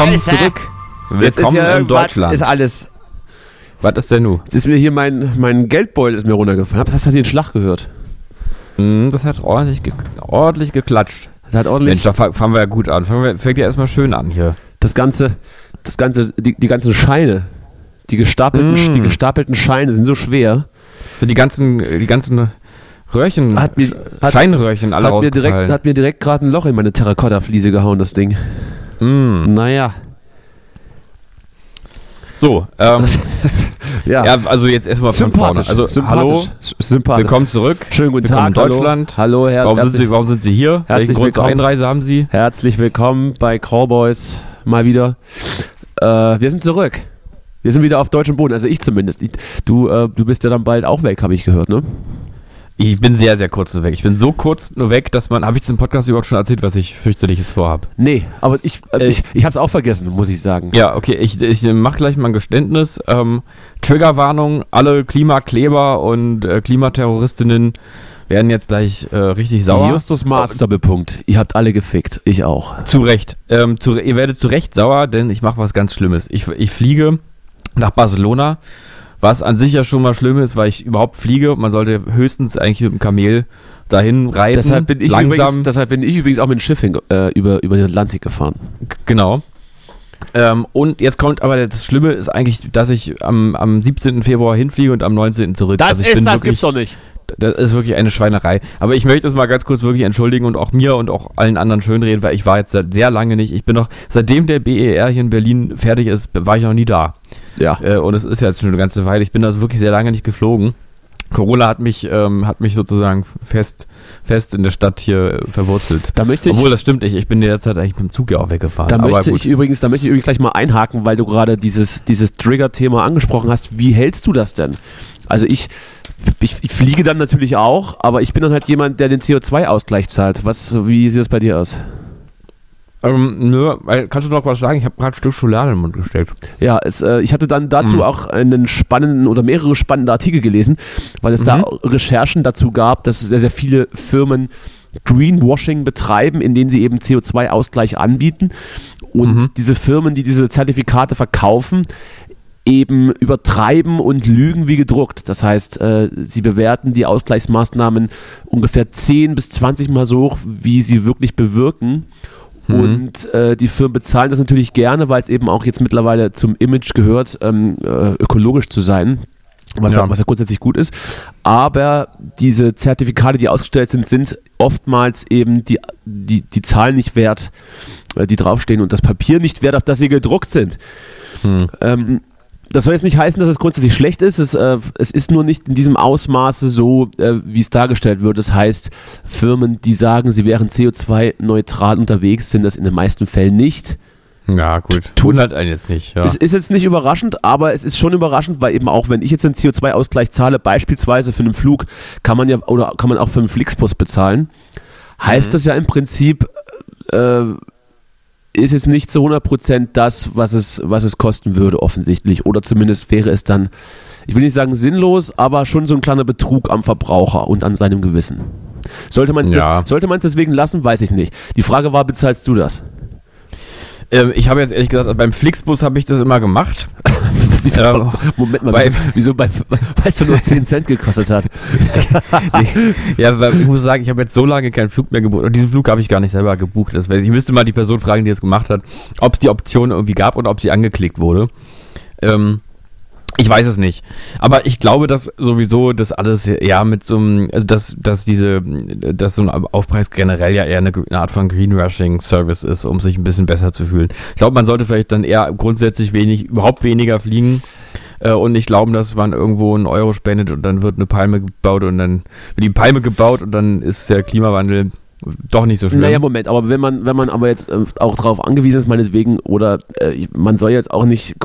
Willkommen zurück. Willkommen ja in Deutschland. Ist alles. Was ist denn nun? Jetzt ist mir hier mein, mein Geldbeutel ist mir runtergefallen. Hast du den Schlag gehört? Hm, das hat ordentlich, ge ordentlich geklatscht. Das hat ordentlich. Mensch, da fa- fangen wir ja gut an. Fangen wir, fängt ja erstmal schön an hier. das ganze, das ganze, die, die ganzen Scheine, die gestapelten, Mm. die gestapelten Scheine sind so schwer. Die ganzen, die ganzen Röhrchen, Hat mir- Scheinröhrchen alle Hat mir direkt, hat mir direkt gerade ein Loch in meine Terrakotta-Fliese gehauen, das Ding. Mm. Naja. So, ähm, Ja. ja, also jetzt erstmal von vorne. Also, hallo, sympathisch. willkommen zurück. Schönen guten Willkommen Tag. in Deutschland. Hallo, hallo Herr, Warum sind, herzlich, Sie, warum sind Sie hier? Herzlich Welchen Grund zur. Einreise haben Sie? herzlich willkommen bei Cowboys mal wieder. Äh, wir sind zurück. Wir sind wieder auf deutschem Boden, also ich zumindest. Du, äh, du bist ja dann bald auch weg, habe ich gehört, ne? Ich bin sehr, sehr kurz nur weg. Ich bin so kurz nur weg, dass man, habe ich im Podcast überhaupt schon erzählt, was ich fürchterliches vorhabe? Nee, aber ich, Äh, ich, ich habe es auch vergessen, muss ich sagen. Ja, okay, ich, ich mache gleich mal ein Geständnis. Ähm, Triggerwarnung, alle Klimakleber und äh, Klimaterroristinnen werden jetzt gleich äh, richtig sauer. Justus Marz, Doppelpunkt. Ihr habt alle gefickt, ich auch. Zu Recht. Ähm, zu, ihr werdet zu Recht sauer, denn ich mache was ganz Schlimmes. Ich, ich fliege nach Barcelona, was an sich ja schon mal schlimm ist, weil ich überhaupt fliege. Man sollte höchstens eigentlich mit dem Kamel dahin reiten. Deshalb bin, ich langsam. übrigens, deshalb bin ich übrigens auch mit dem Schiff hin, äh, über, über den Atlantik gefahren. Genau. Ähm, und jetzt kommt aber das Schlimme ist eigentlich, dass ich am, am 17. Februar hinfliege und am 19. zurück. also ich bin wirklich, doch nicht. Das ist wirklich eine Schweinerei. Aber ich möchte es mal ganz kurz wirklich entschuldigen und auch mir und auch allen anderen schönreden, weil ich war jetzt seit sehr lange nicht. Ich bin noch, seitdem der BER hier in Berlin fertig ist, war ich noch nie da. Ja. Äh, und es ist ja jetzt schon eine ganze Weile. Ich bin also wirklich sehr lange nicht geflogen. Corona hat mich, ähm, hat mich sozusagen fest, fest in der Stadt hier äh, verwurzelt. Da möchte ich, Obwohl, das stimmt nicht. Ich bin in der Zeit eigentlich mit dem Zug ja auch weggefahren. da möchte gut. ich übrigens, da möchte ich übrigens gleich mal einhaken, weil du gerade dieses, dieses Trigger-Thema angesprochen hast. Wie hältst du das denn? Also ich, ich, ich fliege dann natürlich auch, aber ich bin dann halt jemand, der den CO2-Ausgleich zahlt. Was, wie sieht das bei dir aus? Ähm, nö, kannst du noch was sagen? Ich habe gerade ein Stück Schokolade in den Mund gesteckt. Ja, es, äh, ich hatte dann dazu Mhm. auch einen spannenden oder mehrere spannende Artikel gelesen, weil es da Mhm. Recherchen dazu gab, dass sehr, sehr viele Firmen Greenwashing betreiben, in denen sie eben CO2-Ausgleich anbieten. Und Mhm. diese Firmen, die diese Zertifikate verkaufen, eben übertreiben und lügen wie gedruckt. Das heißt, äh, sie bewerten die Ausgleichsmaßnahmen ungefähr 10 bis 20 Mal so hoch, wie sie wirklich bewirken. Mhm. Und äh, die Firmen bezahlen das natürlich gerne, weil es eben auch jetzt mittlerweile zum Image gehört, ähm, äh, ökologisch zu sein. Was ja. Was ja grundsätzlich gut ist. Aber diese Zertifikate, die ausgestellt sind, sind oftmals eben die, die, die Zahlen nicht wert, äh, die draufstehen und das Papier nicht wert, auf das sie gedruckt sind. Hm. Ähm, das soll jetzt nicht heißen, dass es grundsätzlich schlecht ist. Es, äh, es ist nur nicht in diesem Ausmaße so, äh, wie es dargestellt wird. Das heißt, Firmen, die sagen, sie wären CO2-neutral unterwegs, sind das in den meisten Fällen nicht. Ja, gut. Tun halt einen jetzt nicht. Ja. Es ist jetzt nicht überraschend, aber es ist schon überraschend, weil eben auch, wenn ich jetzt einen CO2-Ausgleich zahle, beispielsweise für einen Flug, kann man ja oder kann man auch für einen Flixbus bezahlen. Heißt Mhm. das ja im Prinzip, äh, ist es nicht zu 100% das, was es, was es kosten würde, offensichtlich. Oder zumindest wäre es dann, ich will nicht sagen sinnlos, aber schon so ein kleiner Betrug am Verbraucher und an seinem Gewissen. Sollte man es Ja. des, sollte man es deswegen lassen, weiß ich nicht. Die Frage war, bezahlst du das? Ähm, ich habe jetzt ehrlich gesagt, beim Flixbus habe ich das immer gemacht. Wieso, Ähm, Moment mal, bei- wieso, wieso bei, weil es nur 10 Cent gekostet hat? ja, weil ich muss sagen, ich habe jetzt so lange keinen Flug mehr gebucht. Und diesen Flug habe ich gar nicht selber gebucht. Das weiß ich. ich müsste mal die Person fragen, die das gemacht hat, ob es die Option irgendwie gab oder ob sie angeklickt wurde. Ähm, ich weiß es nicht. Aber ich glaube, dass sowieso das alles ja mit so einem, also dass, dass diese, dass so ein Aufpreis generell ja eher eine, eine Art von Greenwashing-Service ist, um sich ein bisschen besser zu fühlen. Ich glaube, man sollte vielleicht dann eher grundsätzlich wenig, überhaupt weniger fliegen äh, und nicht glauben, dass man irgendwo einen Euro spendet und dann wird eine Palme gebaut und dann wird die Palme gebaut und dann ist der Klimawandel doch nicht so schlimm. Naja, Moment, aber wenn man, wenn man aber jetzt äh, auch darauf angewiesen ist, meinetwegen, oder äh, man soll jetzt auch nicht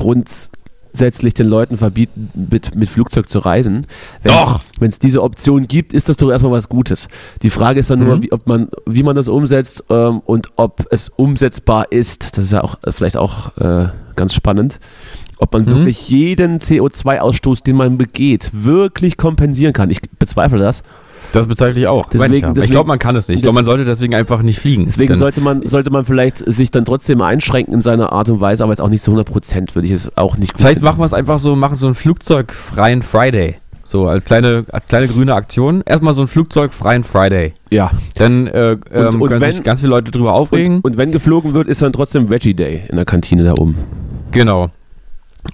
grundsätzlich den Leuten verbieten, mit, mit Flugzeug zu reisen. Doch. Wenn es diese Option gibt, ist das doch erstmal was Gutes. Die Frage ist dann nur, Mhm. wie, ob man, wie man das umsetzt ähm, und ob es umsetzbar ist. Das ist ja auch äh, vielleicht auch äh, ganz spannend. Ob man Mhm. wirklich jeden CO2-Ausstoß, den man begeht, wirklich kompensieren kann. Ich bezweifle das. Das bezweifle ich auch. Deswegen- ich ja. ich deswegen- glaube, man kann es nicht. Ich glaube, man sollte deswegen einfach nicht fliegen. Deswegen Denn- sollte man, sollte man vielleicht sich dann trotzdem einschränken in seiner Art und Weise, aber jetzt auch nicht zu 100 Prozent würde ich es auch nicht gut Vielleicht finden. machen wir es einfach so, machen so einen flugzeugfreien Friday. So als kleine, als kleine grüne Aktion. Erstmal so einen flugzeugfreien Friday. Ja. Dann äh, ähm, und können wenn- sich ganz viele Leute drüber aufregen. Und, und wenn geflogen wird, ist dann trotzdem Veggie Day in der Kantine da oben. genau.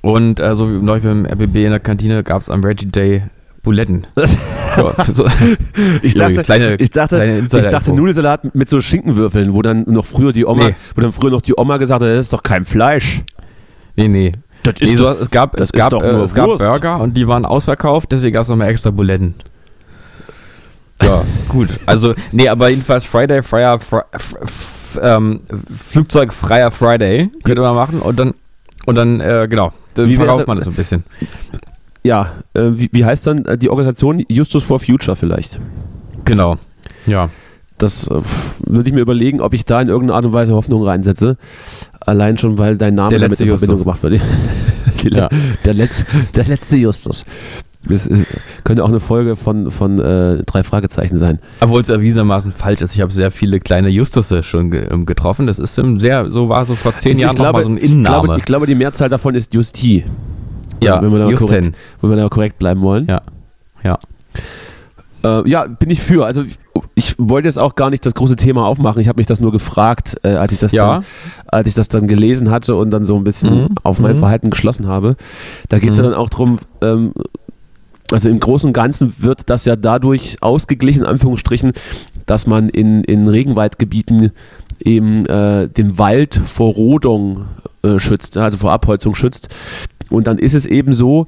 Und äh, so wie neulich beim RBB in der Kantine gab es am Reggie Day Buletten. So, so, Ich dachte, kleine- ich dachte, kleine ich dachte Nudelsalat mit so Schinkenwürfeln, wo dann noch früher die Oma, Nee. wo dann früher noch die Oma gesagt hat, das ist doch kein Fleisch. nee, nee. Das nee so, es gab, das es gab, ist äh, es gab. Burger und die waren ausverkauft, deswegen gab es nochmal extra Buletten. Ja, gut. Also, nee, aber jedenfalls Friday, freier, Fri f, f, ähm, Flugzeugfreier Friday könnte man machen und dann, und dann, äh, genau, dann Wie verkauft man das so ein bisschen. Ja, äh, wie, wie heißt dann äh, die Organisation? Justus for Future vielleicht. Genau. Ja. Das äh, würde ich mir überlegen, ob ich da in irgendeiner Art und Weise Hoffnung reinsetze. Allein schon, weil dein Name Der damit in Verbindung Justus. gemacht wird. Ja. der, letzte, der letzte Justus. Das äh, könnte auch eine Folge von, von äh, drei Fragezeichen sein. Obwohl es erwiesenermaßen falsch ist. Ich habe sehr viele kleine Justusse schon ge ähm, getroffen. Das ist sehr, so war so vor zehn Ich Jahren noch glaube- mal so ein Ich glaube, Innenname. ich glaube, die Mehrzahl davon ist Justi. Ja, wenn wir da korrekt, wenn wir da korrekt bleiben wollen. Ja. Ja. Äh, ja, bin ich für. Also ich, wollte jetzt auch gar nicht das große Thema aufmachen. Ich habe mich das nur gefragt, äh, als ich das Ja. dann, als ich das dann gelesen hatte und dann so ein bisschen Mhm. auf mein Mhm. Verhalten geschlossen habe. Da geht es ja Mhm. dann auch drum. Ähm, also im Großen und Ganzen wird das ja dadurch ausgeglichen, in Anführungsstrichen, dass man in, in Regenwaldgebieten eben äh, den Wald vor Rodung äh, schützt, also vor Abholzung schützt. Und dann ist es eben so,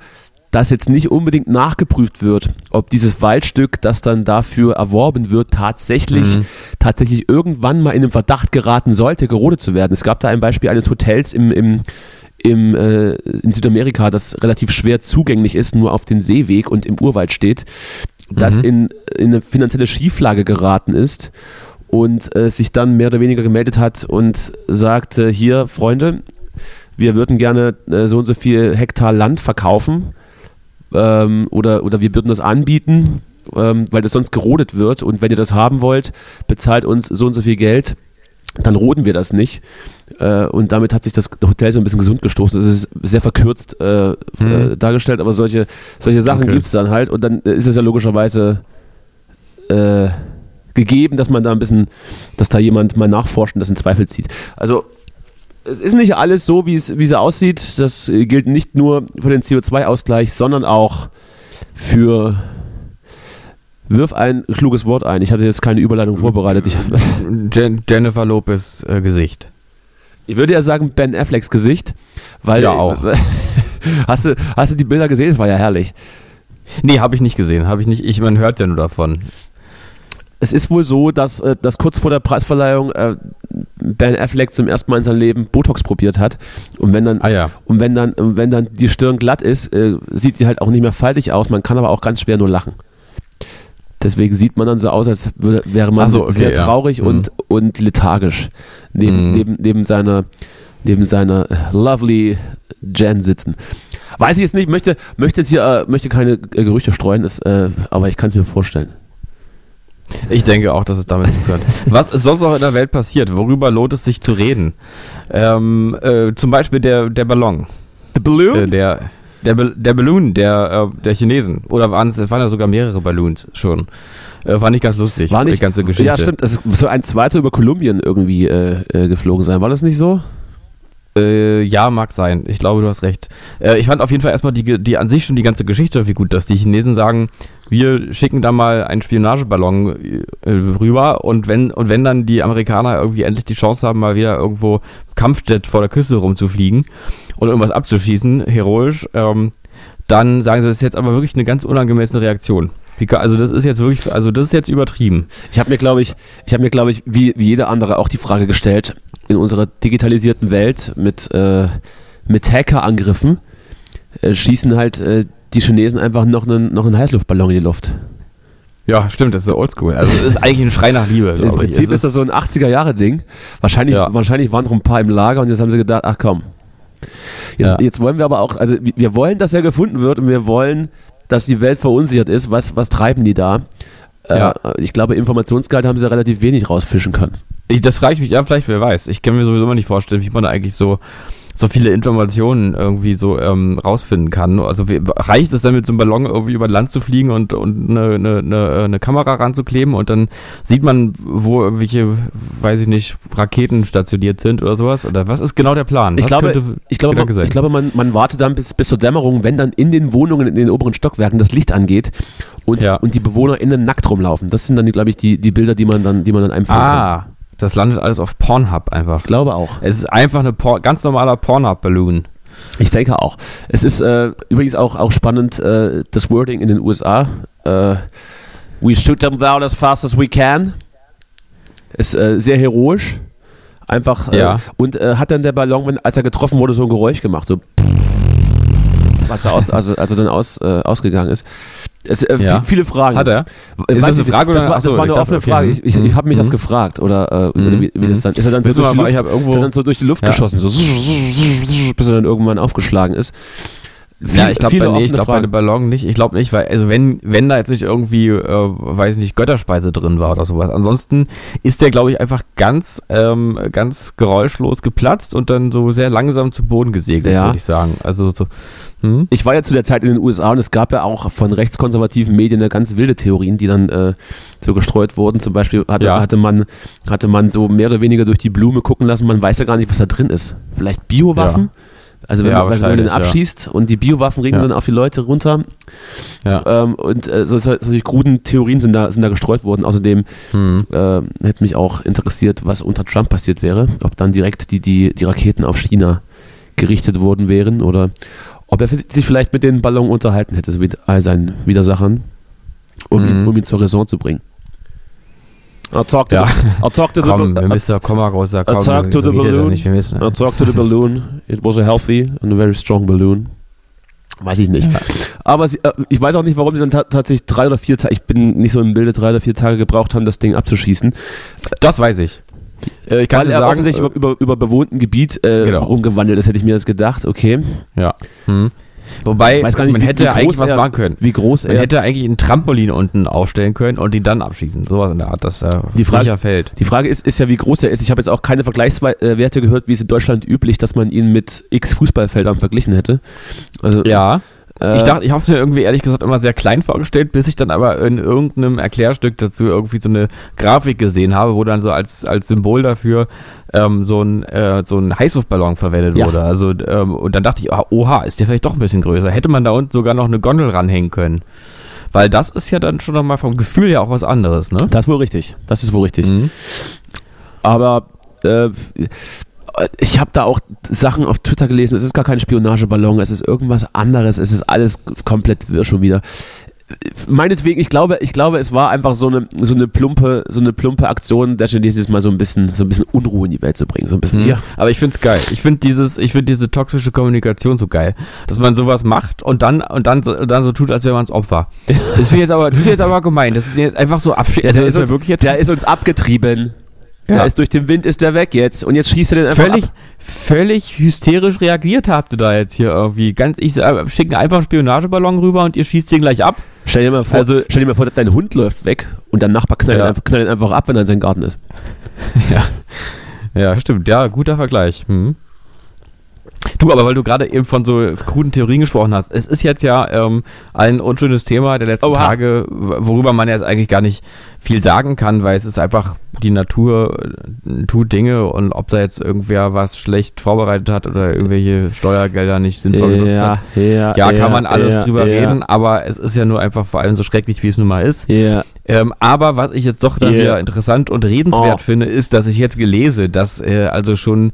dass jetzt nicht unbedingt nachgeprüft wird, ob dieses Waldstück, das dann dafür erworben wird, tatsächlich, Mhm. tatsächlich irgendwann mal in den Verdacht geraten sollte, gerodet zu werden. Es gab da ein Beispiel eines Hotels im, im, im, äh, in Südamerika, das relativ schwer zugänglich ist, nur auf den Seeweg und im Urwald steht, das Mhm. in, in eine finanzielle Schieflage geraten ist und äh, sich dann mehr oder weniger gemeldet hat und sagte, hier, Freunde, wir würden gerne äh, so und so viel Hektar Land verkaufen ähm, oder, oder wir würden das anbieten, ähm, weil das sonst gerodet wird und wenn ihr das haben wollt, bezahlt uns so und so viel Geld, dann roden wir das nicht. Äh, und damit hat sich das Hotel so ein bisschen gesund gestoßen. Das ist sehr verkürzt äh, Mhm. äh, dargestellt, aber solche, solche Sachen Okay. gibt es dann halt und dann ist es ja logischerweise äh, gegeben, dass man da ein bisschen, dass da jemand mal nachforscht und das in Zweifel zieht. Also es ist nicht alles so, wie es, wie es aussieht. Das äh, gilt nicht nur für den CO2-Ausgleich, sondern auch für. Wirf ein kluges Wort ein. Ich hatte jetzt keine Überleitung vorbereitet. Jen Jennifer Lopez äh, Gesicht. ich würde ja sagen Ben Afflecks Gesicht, weil Ja, auch. hast du hast du die Bilder gesehen? Es war ja herrlich. Nee, habe ich nicht gesehen. Habe ich nicht. Ich, man hört ja nur davon. Es ist wohl so, dass, äh, dass kurz vor der Preisverleihung äh, Ben Affleck zum ersten Mal in seinem Leben Botox probiert hat. Und wenn dann, Ah ja. und wenn dann, wenn dann die Stirn glatt ist, äh, sieht die halt auch nicht mehr faltig aus. Man kann aber auch ganz schwer nur lachen. Deswegen sieht man dann so aus, als würde, wäre man so, okay, sehr ja. traurig Mhm. und, und lethargisch neben, Mhm. neben, neben seiner, neben seiner äh, lovely Jen sitzen. Weiß ich jetzt nicht, möchte, möchte jetzt hier, äh, möchte keine äh, Gerüchte streuen, ist, aber ich kann es mir vorstellen. Ich denke auch, dass es damit zu tun hat. Was ist sonst noch in der Welt passiert? Worüber lohnt es sich zu reden? Ähm, äh, zum Beispiel der, der Ballon. The Balloon? Äh, der, der, der Ballon der, äh, der Chinesen. Oder waren es waren ja sogar mehrere Ballons schon. Äh, war nicht ganz lustig, War nicht, die ganze Geschichte. Ja, stimmt. Es soll ein zweiter über Kolumbien irgendwie äh, äh, geflogen sein. War das nicht so? Äh, ja, mag sein. Ich glaube, du hast recht. Äh, ich fand auf jeden Fall erstmal die, die an sich schon die ganze Geschichte wie gut, dass die Chinesen sagen, wir schicken da mal einen Spionageballon äh, rüber und wenn, und wenn dann die Amerikaner irgendwie endlich die Chance haben, mal wieder irgendwo Kampfjet vor der Küste rumzufliegen und irgendwas abzuschießen, heroisch, ähm, dann sagen sie, das ist jetzt aber wirklich eine ganz unangemessene Reaktion. Also das ist jetzt wirklich, also das ist jetzt übertrieben. Ich habe mir, glaube ich, ich habe mir, glaube ich, wie, wie jeder andere auch die Frage gestellt, in unserer digitalisierten Welt mit, äh, mit Hackerangriffen äh, schießen halt äh, die Chinesen einfach noch einen, noch einen Heißluftballon in die Luft. Ja, stimmt, das ist oldschool. Also es ist eigentlich ein Schrei nach Liebe, Im. Prinzip ist das so ein 80er-Jahre-Ding. Wahrscheinlich, Ja. wahrscheinlich waren noch ein paar im Lager und jetzt haben sie gedacht, ach komm. Jetzt, Ja. jetzt wollen wir aber auch, also wir wollen, dass er gefunden wird und wir wollen, dass die Welt verunsichert ist. Was, was treiben die da? Äh, Ja. Ich glaube, Informationsgehalt haben sie relativ wenig rausfischen können. Ich, das frage ich mich, ja, vielleicht, wer weiß. Ich kann mir sowieso immer nicht vorstellen, wie man da eigentlich so, so viele Informationen irgendwie so ähm, rausfinden kann. Also wie, reicht es dann mit so einem Ballon irgendwie über Land zu fliegen und, und eine, eine, eine, eine Kamera ranzukleben und dann sieht man, wo irgendwelche, weiß ich nicht, Raketen stationiert sind oder sowas? Oder was ist genau der Plan? Ich was glaube, ich glaube, man, ich glaube man, man wartet dann bis, bis zur Dämmerung, wenn dann in den Wohnungen, in den oberen Stockwerken das Licht angeht und, Ja. und die BewohnerInnen nackt rumlaufen. Das sind dann, glaube ich, die, die Bilder, die man dann, die man dann einfangen kann. Das landet alles auf Pornhub einfach. Ich glaube auch. Es ist einfach eine Por ganz normaler Pornhub-Balloon. Ich denke auch. Es ist äh, übrigens auch, auch spannend, äh, das Wording in den USA. Äh, we shoot them down as fast as we can. Ist äh, sehr heroisch. Einfach. Äh, Ja. Und äh, hat dann der Ballon, wenn, als er getroffen wurde, so ein Geräusch gemacht. So. Was er aus, also, als er dann aus, ausgegangen ist. Es, äh, Ja. vi- viele Fragen. Hat er? Ist weiß das eine. Frage Das oder- war, Ach so, das war eine ich dachte, offene okay. Frage. Ich, ich, Mhm. ich habe mich das Mhm. gefragt. Oder äh, Mhm. wie, wie das dann ist. Er dann so durch die Luft, ist er dann so durch die Luft Ja. geschossen, so bis er dann irgendwann aufgeschlagen ist. Ja, ich glaube nee, ich glaub, bei Ballon nicht. Ich glaube nicht, weil, also wenn, wenn da jetzt nicht irgendwie, äh, weiß nicht, Götterspeise drin war oder sowas. Ansonsten ist der, glaube ich, einfach ganz, ähm, ganz geräuschlos geplatzt und dann so sehr langsam zu Boden gesegelt, Ja. würde ich sagen. Also so, hm? Ich war ja zu der Zeit in den USA und es gab ja auch von rechtskonservativen Medien eine ganz wilde Theorien, die dann äh, so gestreut wurden. Zum Beispiel hatte, Ja. hatte, man, hatte man so mehr oder weniger durch die Blume gucken lassen, man weiß ja gar nicht, was da drin ist. Vielleicht Biowaffen? Also wenn, Ja, man, also wenn man den abschießt und die Biowaffen regnen Ja. dann auf die Leute runter. Ja. Ähm, und äh, so, so, solche kruden Theorien sind da, sind da gestreut worden. Außerdem Hm. äh, hätte mich auch interessiert, was unter Trump passiert wäre. Ob dann direkt die, die, die Raketen auf China gerichtet worden wären oder ob er sich vielleicht mit den Ballon unterhalten hätte, so wie all seinen Widersachern, um, ihn, Mhm. um ihn zur Raison zu bringen. I'll talk to, Ja. the, I'll talk to the, Komm, I'll, Mr. Komma, großer, komm, talk to so the balloon. nicht, müssen. I'll talk to the balloon. It was a healthy and a very strong balloon. Weiß ich nicht. Aber sie, äh, ich weiß auch nicht, warum sie dann ta tatsächlich drei oder vier Tage, ich bin nicht so im Bilde, drei oder vier Tage gebraucht haben, das Ding abzuschießen. Das weiß ich. Äh, ich kann Weil er sagen, offensichtlich äh, über, über, über bewohnten Gebiet äh, Genau. rumgewandelt ist, hätte ich mir das gedacht. Okay. ja. Hm. Wobei, nicht, man hätte wie eigentlich was er- machen können. Wie groß Man er. hätte eigentlich ein Trampolin unten aufstellen können und ihn dann abschießen. Sowas in der Art, dass er Die Frage- sicher fällt. Die Frage ist, ist ja, wie groß er ist. Ich habe jetzt auch keine Vergleichswerte gehört, wie es in Deutschland üblich, dass man ihn mit x Fußballfeldern verglichen hätte. Also, Ja, äh, ich dachte, ich habe es mir irgendwie ehrlich gesagt immer sehr klein vorgestellt, bis ich dann aber in irgendeinem Erklärstück dazu irgendwie so eine Grafik gesehen habe, wo dann so als, als Symbol dafür ähm, so ein, äh, so ein Heißluftballon verwendet Ja. wurde. Also, ähm, und dann dachte ich, ah, oha, ist der vielleicht doch ein bisschen größer. Hätte man da unten sogar noch eine Gondel ranhängen können. Weil das ist ja dann schon nochmal vom Gefühl her auch was anderes, ne? das ist wohl richtig. Das ist wohl richtig. Mhm. Aber äh, ich habe da auch Sachen auf Twitter gelesen. Es ist gar kein Spionageballon, es ist irgendwas anderes. Es ist alles komplett wirr schon wieder. Meinetwegen, ich glaube, ich glaube, es war einfach so eine, so eine plumpe, so eine plumpe Aktion der Chinesen mal so ein bisschen, so ein bisschen Unruhe in die Welt zu bringen. So ein bisschen, Mhm. ja. Aber ich find's geil. Ich find dieses, ich find diese toxische Kommunikation so geil, dass man sowas macht und dann und dann so- und dann so tut, als wäre man das Opfer. Das finde ich jetzt aber, das ist jetzt aber gemein. Das ist jetzt einfach so abschieden. Der, der, ist ist ja uns, wirklich jetzt der ist uns abgetrieben. Ja. Der ist durch den Wind ist der weg jetzt und jetzt schießt er den einfach völlig, ab. völlig hysterisch reagiert habt ihr da jetzt hier irgendwie. Ganz, ich äh, schicke einfach einen Spionageballon rüber und ihr schießt den gleich ab. Stell dir mal vor, Also- stell dir mal vor, dein Hund läuft weg und dein Nachbar knallt, Ja. ihn einfach, knallt ihn einfach ab, wenn er in seinem Garten ist. Ja, stimmt. Ja, guter Vergleich. Hm. Du, aber weil du gerade eben von so kruden Theorien gesprochen hast, es ist jetzt ja ähm, ein unschönes Thema der letzten Oha. Tage, worüber man jetzt eigentlich gar nicht viel sagen kann, weil es ist einfach, die Natur äh, tut Dinge und ob da jetzt irgendwer was schlecht vorbereitet hat oder irgendwelche Steuergelder nicht sinnvoll genutzt hat. ja, Ja, kann man alles ja, drüber ja, reden, aber es ist ja nur einfach vor allem so schrecklich, wie es nun mal ist. Ja. Ähm, aber was ich jetzt doch dann wieder interessant und redenswert Oh. finde, ist, dass ich jetzt gelese, dass äh, also schon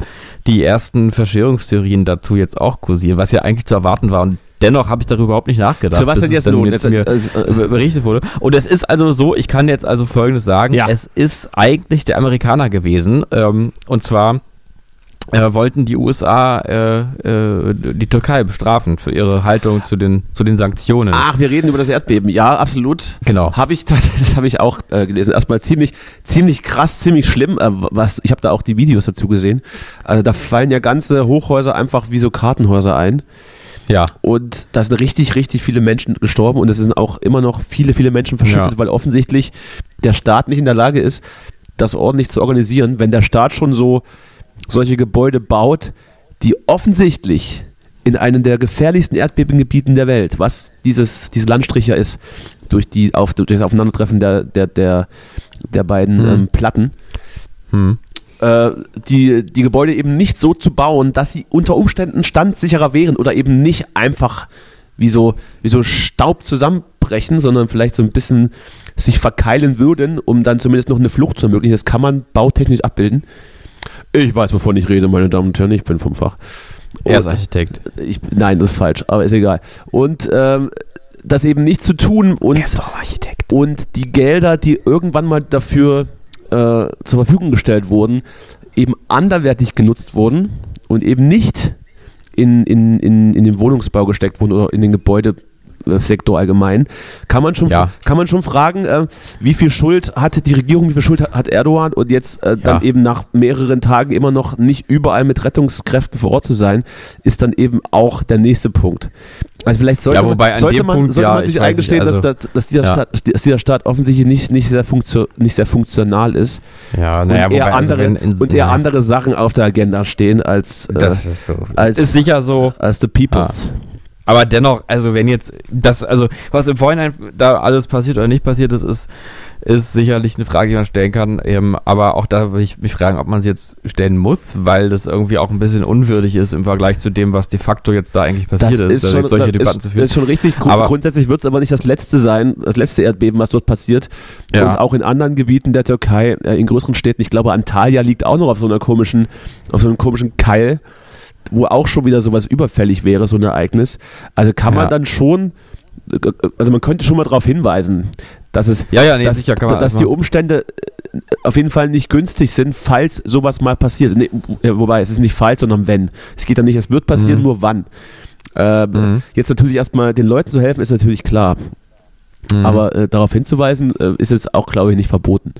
die ersten Verschwörungstheorien dazu jetzt auch kursieren, was ja eigentlich zu erwarten war. Und dennoch habe ich darüber überhaupt nicht nachgedacht. Zu was denn jetzt nun? Jetzt mir äh, be- berichtet wurde. Und es ist also so, ich kann jetzt also Folgendes sagen. Ja. Es ist eigentlich der Amerikaner gewesen. Ähm, und zwar äh, wollten die USA äh, äh, die Türkei bestrafen für ihre Haltung zu den, zu den Sanktionen. Ach, wir reden über das Erdbeben. Ja, absolut. Genau. Habe ich, das, das habe ich auch äh, gelesen. Erstmal ziemlich, ziemlich krass, ziemlich schlimm. Äh, was, ich habe da auch die Videos dazu gesehen. Also da fallen ja ganze Hochhäuser einfach wie so Kartenhäuser ein. Ja. Und da sind richtig, richtig viele Menschen gestorben und es sind auch immer noch viele, viele Menschen verschüttet, Ja. weil offensichtlich der Staat nicht in der Lage ist, das ordentlich zu organisieren. Wenn der Staat schon so solche Gebäude baut, die offensichtlich in einem der gefährlichsten Erdbebengebieten der Welt, was dieses, diese Landstriche ist, durch, die, auf, durch das Aufeinandertreffen der, der, der, der beiden Mhm. ähm, Platten, Hm. Äh, die, die Gebäude eben nicht so zu bauen, dass sie unter Umständen standsicherer wären oder eben nicht einfach wie so, wie so Staub zusammenbrechen, sondern vielleicht so ein bisschen sich verkeilen würden, um dann zumindest noch eine Flucht zu ermöglichen. Das kann man bautechnisch abbilden. Ich weiß, wovon ich rede, meine Damen und Herren, ich bin vom Fach. Er ist Und- Architekt. ich, nein, das ist falsch, aber ist egal. Und ähm, das eben nicht zu tun und und die Gelder, die irgendwann mal dafür äh, zur Verfügung gestellt wurden, eben anderwertig genutzt wurden und eben nicht in, in, in, in den Wohnungsbau gesteckt wurden oder in den Gebäudesektor allgemein, kann man schon, Ja. kann man schon fragen, äh, wie viel Schuld hatte die Regierung, wie viel Schuld hat- hat Erdogan und jetzt äh, dann Ja. eben nach mehreren Tagen immer noch nicht überall mit Rettungskräften vor Ort zu sein, ist dann eben auch der nächste Punkt. Also vielleicht sollte Ja, man, an sollte man, Punkt, sollte man ich sich eingestehen, nicht, also- dass, dass, dieser. Staat, dass dieser Staat offensichtlich nicht, nicht, sehr, funktio, nicht sehr funktional ist Ja, und, eher, wobei, also andere, wenn in- und eher andere Sachen auf der Agenda stehen als, äh, Das ist so. als- ist sicher so. als the Peoples. Aber dennoch, also wenn jetzt das, also was im Vorhinein da alles passiert oder nicht passiert ist, ist, ist sicherlich eine Frage, die man stellen kann. Ähm, aber auch da würde ich mich fragen, ob man sie jetzt stellen muss, weil das irgendwie auch ein bisschen unwürdig ist im Vergleich zu dem, was de facto jetzt da eigentlich passiert ist, also jetzt solche das Debatten ist, zu führen. ist schon richtig. Grund, Aber- grundsätzlich wird es aber nicht das letzte sein, das letzte Erdbeben, was dort passiert. Ja. Und auch in anderen Gebieten der Türkei, äh, in größeren Städten, ich glaube Antalya liegt auch noch auf so einer komischen, auf so einem komischen Keil, wo auch schon wieder sowas überfällig wäre, so ein Ereignis. Also kann man Ja. dann schon, also man könnte schon mal darauf hinweisen, dass es ja, ja, nee, dass, sicher dass die Umstände äh, auf jeden Fall nicht günstig sind, falls sowas mal passiert. Nee, wobei, es ist nicht falls, sondern wenn. Es geht dann nicht, es wird passieren, Mhm. nur wann. Ähm, Mhm. Jetzt natürlich erstmal den Leuten zu helfen, ist natürlich klar. Mhm. Aber äh, darauf hinzuweisen, äh, ist es auch, glaube ich, nicht verboten.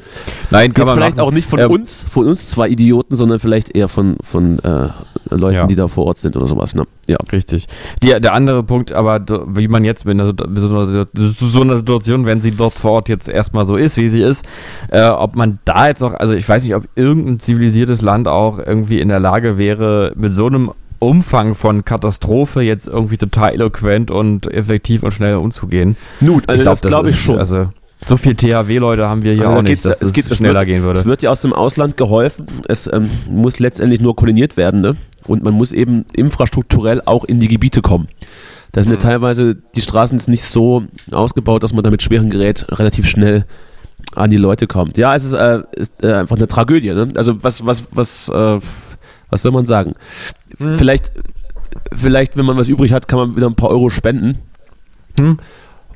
Nein, kann Jetzt man vielleicht machen. auch nicht von Ähm, uns, von uns zwei Idioten, sondern vielleicht eher von, von äh, Leuten, Ja. die da vor Ort sind oder sowas. Ne? Ja. Richtig. Die, der andere Punkt, aber wie man jetzt mit einer, Situ- so einer, so einer Situation, wenn sie dort vor Ort jetzt erstmal so ist, wie sie ist, äh, ob man da jetzt auch, also ich weiß nicht, ob irgendein zivilisiertes Land auch irgendwie in der Lage wäre, mit so einem Umfang von Katastrophe jetzt irgendwie total eloquent und effektiv und schnell umzugehen. Nun, also glaub, das glaube ich ist- schon. Also so viel THW-Leute haben wir hier Also auch nicht, dass es geht- es schneller wird- gehen würde. Es wird ja aus dem Ausland geholfen. Es ähm, muss letztendlich nur koordiniert werden. Ne? Und man muss eben infrastrukturell auch in die Gebiete kommen. Da sind ja Mhm. teilweise die Straßen jetzt nicht so ausgebaut, dass man da mit schwerem Gerät relativ schnell an die Leute kommt. Ja, es ist, äh, ist äh, einfach eine Tragödie. Ne? Also was, was, was, äh, was soll man sagen? Mhm. Vielleicht, vielleicht, wenn man was übrig hat, kann man wieder ein paar Euro spenden. Hm?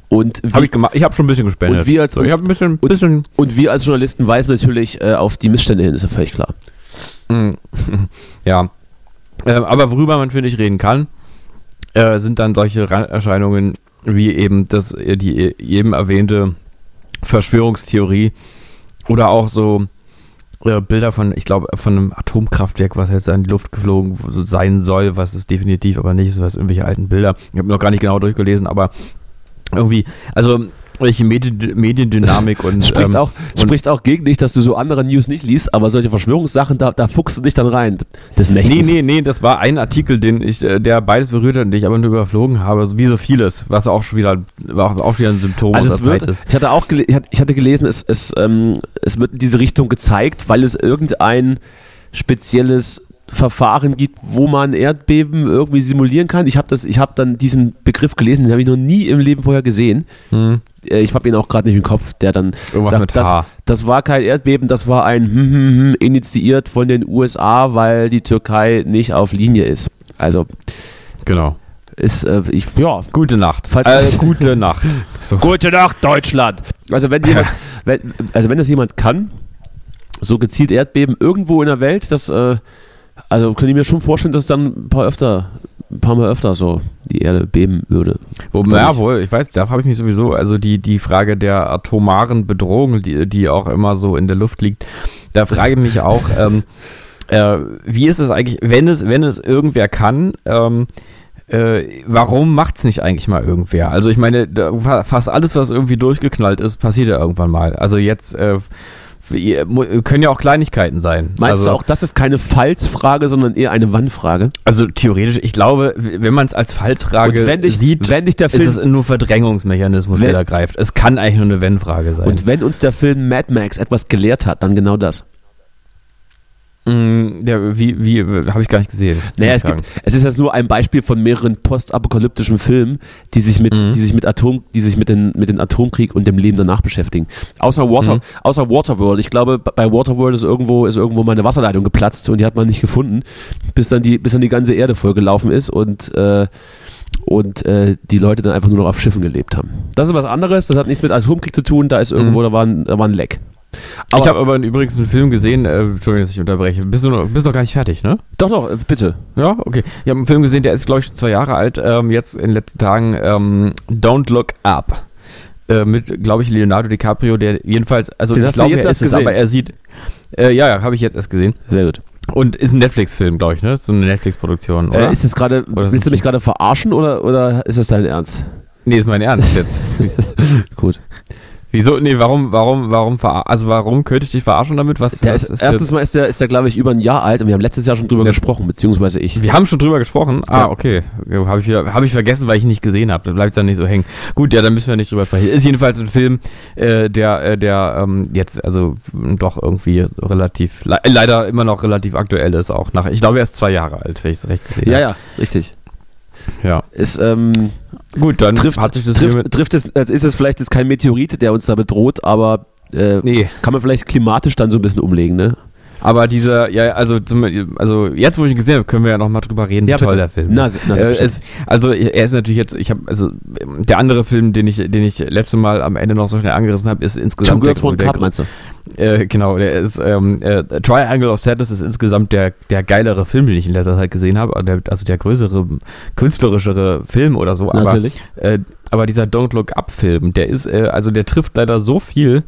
Und wie, Habe ich gemacht. Ich habe schon ein bisschen gespendet. Und wir als- so, ich ein bisschen, und- bisschen und wir als Journalisten weisen natürlich äh, auf die Missstände hin, ist ja völlig klar. Mm, Ja. Ähm, aber worüber man, finde ich, reden kann, äh, sind dann solche Randerscheinungen wie eben das, äh, die eben erwähnte Verschwörungstheorie oder auch so äh, Bilder von, ich glaube, von einem Atomkraftwerk, was jetzt in die Luft geflogen so sein soll, was es definitiv aber nicht ist, was irgendwelche alten Bilder. Ich habe noch gar nicht genau durchgelesen, aber irgendwie, also welche Medien, Mediendynamik und spricht, ähm, auch, spricht auch gegen dich, dass du so andere News nicht liest, aber solche Verschwörungssachen, da, da fuchst du dich dann rein. Das Nee, Nächtens. nee, nee, das war ein Artikel, den ich, äh, der beides berührt hat und den ich aber nur überflogen habe, wie so vieles, was auch schon wieder, auch, auch wieder ein Symptom Also es wird, ist. ich hatte auch ich hatte- gelesen, es, es, ähm, es wird in diese Richtung gezeigt, weil es irgendein spezielles Verfahren gibt, wo man Erdbeben irgendwie simulieren kann. Ich habe habe dann diesen Begriff gelesen, den habe ich noch nie im Leben vorher gesehen. Hm. Äh, Ich habe ihn auch gerade nicht im Kopf, der dann Irgendwas sagt, das, das war kein Erdbeben, das war ein hm, hm, hm, initiiert von den USA, weil die Türkei nicht auf Linie ist. Also Genau. ist, äh, ich, ja, Gute Nacht. Äh, gute Nacht. So. Gute Nacht, Deutschland. Also wenn jemand, wenn, also wenn das jemand kann, so gezielt Erdbeben irgendwo in der Welt, das, äh, also könnte ich mir schon vorstellen, dass dann ein paar öfter, ein paar Mal öfter so die Erde beben würde. Wo, ja, ich. wohl, ich weiß, da habe ich mich sowieso, also die, die Frage der atomaren Bedrohung, die, die auch immer so in der Luft liegt, da frage ich mich auch, ähm, äh, wie ist es eigentlich, wenn es, wenn es irgendwer kann, ähm, äh, warum macht's nicht eigentlich mal irgendwer? Also ich meine, da, fast alles, was irgendwie durchgeknallt ist, passiert ja irgendwann mal. Also jetzt äh, können ja auch Kleinigkeiten sein. Meinst also, du auch, das ist keine Falsfrage, sondern eher eine Wann-Frage? Also theoretisch, ich glaube, wenn man es als Falsfrage wenn dich, sieht, wenn dich der Film, ist es nur Verdrängungsmechanismus, Wenn- der da greift. Es kann eigentlich nur eine Wenn-Frage sein. und wenn uns der Film Mad Max etwas gelehrt hat, dann genau das. Mm, ja, wie, wie, habe ich gar nicht gesehen. Naja, es gibt, es ist jetzt nur ein Beispiel von mehreren postapokalyptischen Filmen, die sich mit, Mhm. die sich mit Atom, die sich mit den, mit den Atomkrieg und dem Leben danach beschäftigen. Außer Water, Mhm. außer Waterworld. Ich glaube, bei Waterworld ist irgendwo, ist irgendwo meine Wasserleitung geplatzt und die hat man nicht gefunden, bis dann die, bis dann die ganze Erde vollgelaufen ist und, äh, und äh, die Leute dann einfach nur noch auf Schiffen gelebt haben. Das ist was anderes, das hat nichts mit Atomkrieg zu tun, da ist irgendwo, Mhm. da, war ein, da war ein Leck. Ich habe aber übrigens einen Film gesehen, äh, Entschuldigung, dass ich unterbreche. Bist du noch, bist noch gar nicht fertig, ne? Doch, doch, äh, bitte. Ja, okay. Ich habe einen Film gesehen, der ist, glaube ich, schon zwei Jahre alt. Ähm, jetzt in den letzten Tagen ähm, Don't Look Up. Äh, mit, glaube ich, Leonardo DiCaprio, der jedenfalls, also Den ich glaube, jetzt er erst ist es, gesehen? aber er sieht. Äh, ja, ja, habe ich jetzt erst gesehen. Sehr gut. Und ist ein Netflix-Film, glaube ich, ne? So eine Netflix-Produktion, oder? Äh, ist das gerade, willst du mich gerade verarschen oder, oder ist das dein Ernst? nee, ist mein Ernst jetzt. Gut. Wieso? Nee, warum, warum, warum, verar- also warum könnte ich dich verarschen damit? Was, Der was ist, erstens mal ist der, ist der glaube ich, über ein Jahr alt und wir haben letztes Jahr schon drüber Ja. gesprochen, beziehungsweise ich. Wir haben schon drüber gesprochen. Ah, Ja. okay. Habe ich, hab ich vergessen, weil ich ihn nicht gesehen habe. Das bleibt dann nicht so hängen. Gut, ja, dann müssen wir nicht drüber sprechen. Ist jedenfalls ein Film, äh, der, äh, der ähm, jetzt also doch irgendwie relativ, le leider immer noch relativ aktuell ist. Auch nach, ich glaube, er ist zwei Jahre alt, wenn ich es recht gesehen Ja, habe. ja, richtig. Ja. Ist, ähm, Gut, dann trifft, hat sich das trifft, trifft es, also ist es vielleicht jetzt kein Meteorit, der uns da bedroht, aber äh, Nee, kann man vielleicht klimatisch dann so ein bisschen umlegen, ne? Aber dieser, ja, also, zum, also jetzt, wo ich ihn gesehen habe, können wir ja noch mal drüber reden, wie toll der Film ist. Na, na, Äh, es, also er ist natürlich jetzt, ich habe also der andere Film, den ich, den ich letzte Mal am Ende noch so schnell angerissen habe, ist insgesamt One der, Cup, meinst du? äh, genau, der ist ähm, äh, Triangle of Sadness ist insgesamt der der geilere Film, den ich in letzter Zeit gesehen habe, also der, also der größere künstlerischere Film oder so, aber Natürlich. äh, aber dieser Don't Look Up Film, der ist äh, also der trifft leider so viel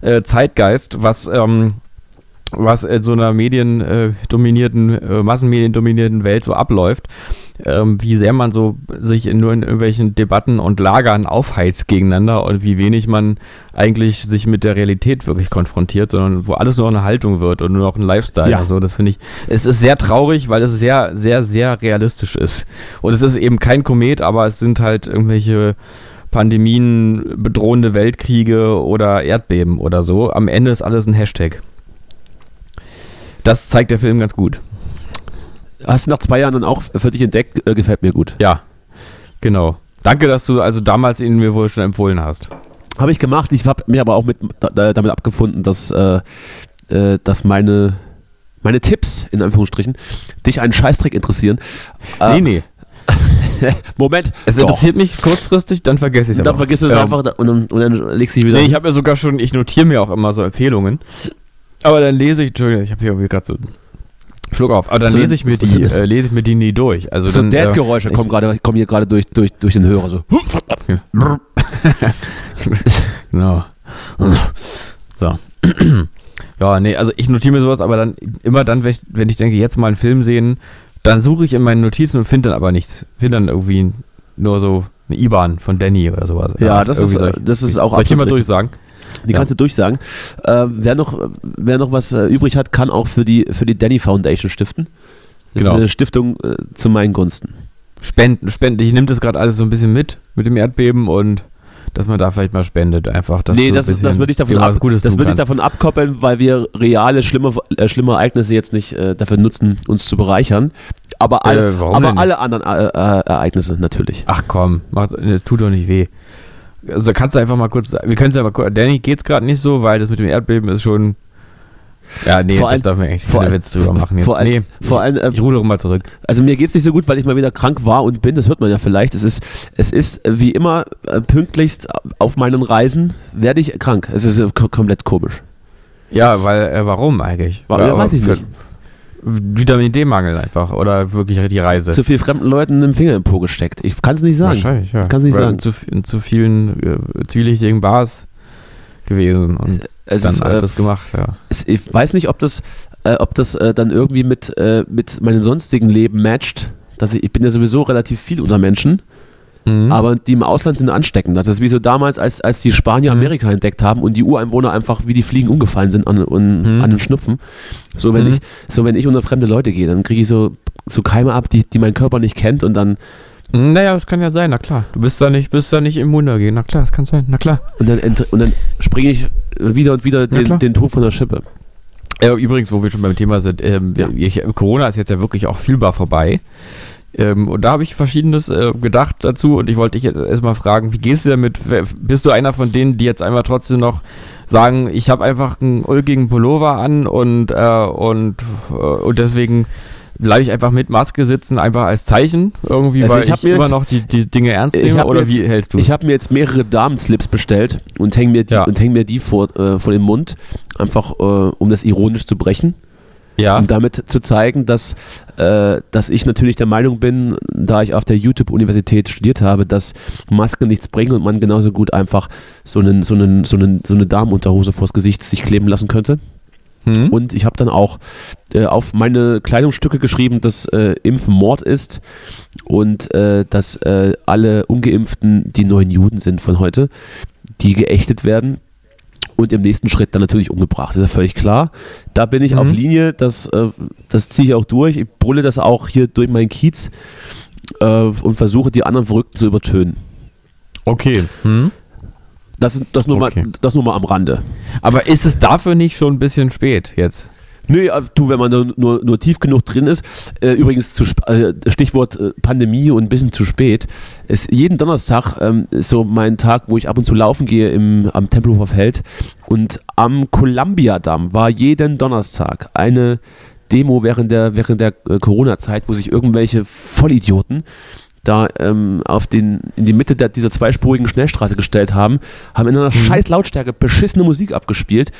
äh, Zeitgeist, was ähm, was in so einer mediendominierten, äh, massenmediendominierten Welt so abläuft, ähm, wie sehr man so sich in, nur in irgendwelchen Debatten und Lagern aufheizt gegeneinander und wie wenig man eigentlich sich mit der Realität wirklich konfrontiert, sondern wo alles nur noch eine Haltung wird und nur noch ein Lifestyle Ja. und so. Das finde ich, es ist sehr traurig, weil es sehr, sehr, sehr realistisch ist. Und es ist eben kein Komet, aber es sind halt irgendwelche Pandemien, bedrohende Weltkriege oder Erdbeben oder so. Am Ende ist alles ein Hashtag. Das zeigt der Film ganz gut. Hast du nach zwei Jahren dann auch für dich entdeckt, äh, gefällt mir gut. Ja, genau. Danke, dass du also damals ihn mir wohl schon empfohlen hast. Habe ich gemacht, ich habe mir aber auch mit, da, damit abgefunden, dass, äh, äh, dass meine, meine Tipps, in Anführungsstrichen, dich einen Scheißdreck interessieren. nee, Äh, nee. Moment, Es doch. interessiert mich kurzfristig, dann vergesse ich es Dann vergisst du es Ähm, einfach und dann, und dann legst du dich wieder. Nee, ich habe mir sogar schon, ich notiere mir auch immer so Empfehlungen. Aber dann lese ich, Entschuldigung, ich habe hier irgendwie gerade so einen Schluck auf. Aber dann So- lese ich mir die, äh, lese ich mir die nie durch. Also so Dad-Geräusche ich- kommen, gerade kommen hier gerade durch, durch, durch den Hörer. So. Genau. So. Ja, nee, also ich notiere mir sowas, aber dann immer dann, wenn ich, wenn ich denke, jetzt mal einen Film sehen, dann suche ich in meinen Notizen und finde dann aber nichts. Finde dann irgendwie nur so eine IBAN von Danny oder sowas. Ja, das ist, äh, das ist auch Soll ich hier mal durchsagen? Die Ja. kannst du durchsagen. Äh, wer, noch, wer noch was äh, übrig hat, kann auch für die, für die Danny Foundation stiften. Das Genau. ist eine Stiftung äh, zu meinen Gunsten. Spenden, spenden. Ich nehme das gerade alles so ein bisschen mit, mit dem Erdbeben und dass man da vielleicht mal spendet. Einfach, dass nee, das, das würde ich, davon ab, das würde ich davon abkoppeln, weil wir reale, schlimme, äh, schlimme Ereignisse jetzt nicht äh, dafür nutzen, uns zu bereichern. Aber alle, Äh, aber alle anderen äh, äh, Ereignisse natürlich. Ach komm, macht, es tut doch nicht weh. Also kannst du einfach mal kurz, wir können es mal kurz, Danny geht's gerade nicht so, weil das mit dem Erdbeben ist schon, ja, nee, Vor das darf man eigentlich keine Witz drüber machen jetzt. vor allem- nee, Vor allem, äh, ich rudere mal zurück. Also mir geht's nicht so gut, weil ich mal wieder krank war und bin. Das hört man ja vielleicht. Es ist, es ist äh, wie immer äh, pünktlichst auf meinen Reisen werde ich krank. Es ist äh, ko- komplett komisch. Ja, weil, äh, warum eigentlich? Warum? Ja, weiß ich für- nicht. Vitamin D-Mangel einfach oder wirklich die Reise. Zu viel fremden Leuten im Finger im Po gesteckt. Ich kann es nicht sagen. Wahrscheinlich, ja. Kann's nicht Oder sagen. Zu, in zu vielen äh, zwielichtigen Bars gewesen und Es dann ist, halt äh, das gemacht, ja. es, ich weiß nicht, ob das, äh, ob das äh, dann irgendwie mit, äh, mit meinem sonstigen Leben matcht. dass ich, ich bin ja sowieso relativ viel unter Menschen, Mhm. aber die im Ausland sind ansteckend. Das ist wie so damals, als, als die Spanier Mhm. Amerika entdeckt haben und die Ureinwohner einfach wie die Fliegen umgefallen sind an, an, Mhm. an den Schnupfen. So wenn Mhm. ich, so wenn ich unter fremde Leute gehe, dann kriege ich so, so Keime ab, die, die mein Körper nicht kennt und dann, Naja, das kann ja sein, na klar. Du bist da nicht, bist da nicht immun dagegen. Na klar, das kann sein, na klar. und dann, und dann springe ich wieder und wieder den, klar. den Tod von der Schippe. Übrigens, wo wir schon beim Thema sind, ähm, Ja. ich, Corona ist jetzt ja wirklich auch fühlbar vorbei. Ähm, und da habe ich Verschiedenes äh, gedacht dazu und ich wollte dich jetzt erstmal fragen, wie gehst du damit? Bist du einer von denen, die jetzt einfach trotzdem noch sagen, ich habe einfach einen ulkigen Pullover an und, äh, und, äh, und deswegen bleibe ich einfach mit Maske sitzen, einfach als Zeichen irgendwie, Also weil ich ich, immer jetzt- noch die, die Dinge ernst nehme oder jetzt- wie hältst du Ich habe mir jetzt mehrere Damenslips bestellt und hänge mir die, Ja. und häng mir die vor, äh, vor den Mund, einfach äh, um das ironisch zu brechen. Ja, um damit zu zeigen, dass, äh, dass ich natürlich der Meinung bin, da ich auf der YouTube-Universität studiert habe, dass Masken nichts bringen und man genauso gut einfach so, einen, so, einen, so, einen, so eine Damenunterhose vors Gesicht sich kleben lassen könnte. hm? Und ich habe dann auch äh, auf meine Kleidungsstücke geschrieben, dass äh, Impfen Mord ist und äh, dass äh, alle Ungeimpften die neuen Juden sind von heute, die geächtet werden und im nächsten Schritt dann natürlich umgebracht. Das ist ja völlig klar. Da bin ich Mhm. auf Linie, das, äh, das ziehe ich auch durch. Ich brülle das auch hier durch meinen Kiez äh, und versuche die anderen Verrückten zu übertönen. okay. Hm? Das, das, nur Okay. mal, das nur mal am Rande. Aber ist es dafür nicht schon ein bisschen spät jetzt? Nö, also du, wenn man da nur, nur tief genug drin ist, äh, übrigens zu, äh, Stichwort äh, Pandemie und ein bisschen zu spät, ist jeden Donnerstag ähm, ist so mein Tag, wo ich ab und zu laufen gehe im, am Tempelhofer Feld und am Columbia-Damm war jeden Donnerstag eine Demo während der, während der äh, Corona-Zeit, wo sich irgendwelche Vollidioten da ähm, auf den, in die Mitte der, dieser zweispurigen Schnellstraße gestellt haben, haben in einer scheiß Lautstärke beschissene Musik abgespielt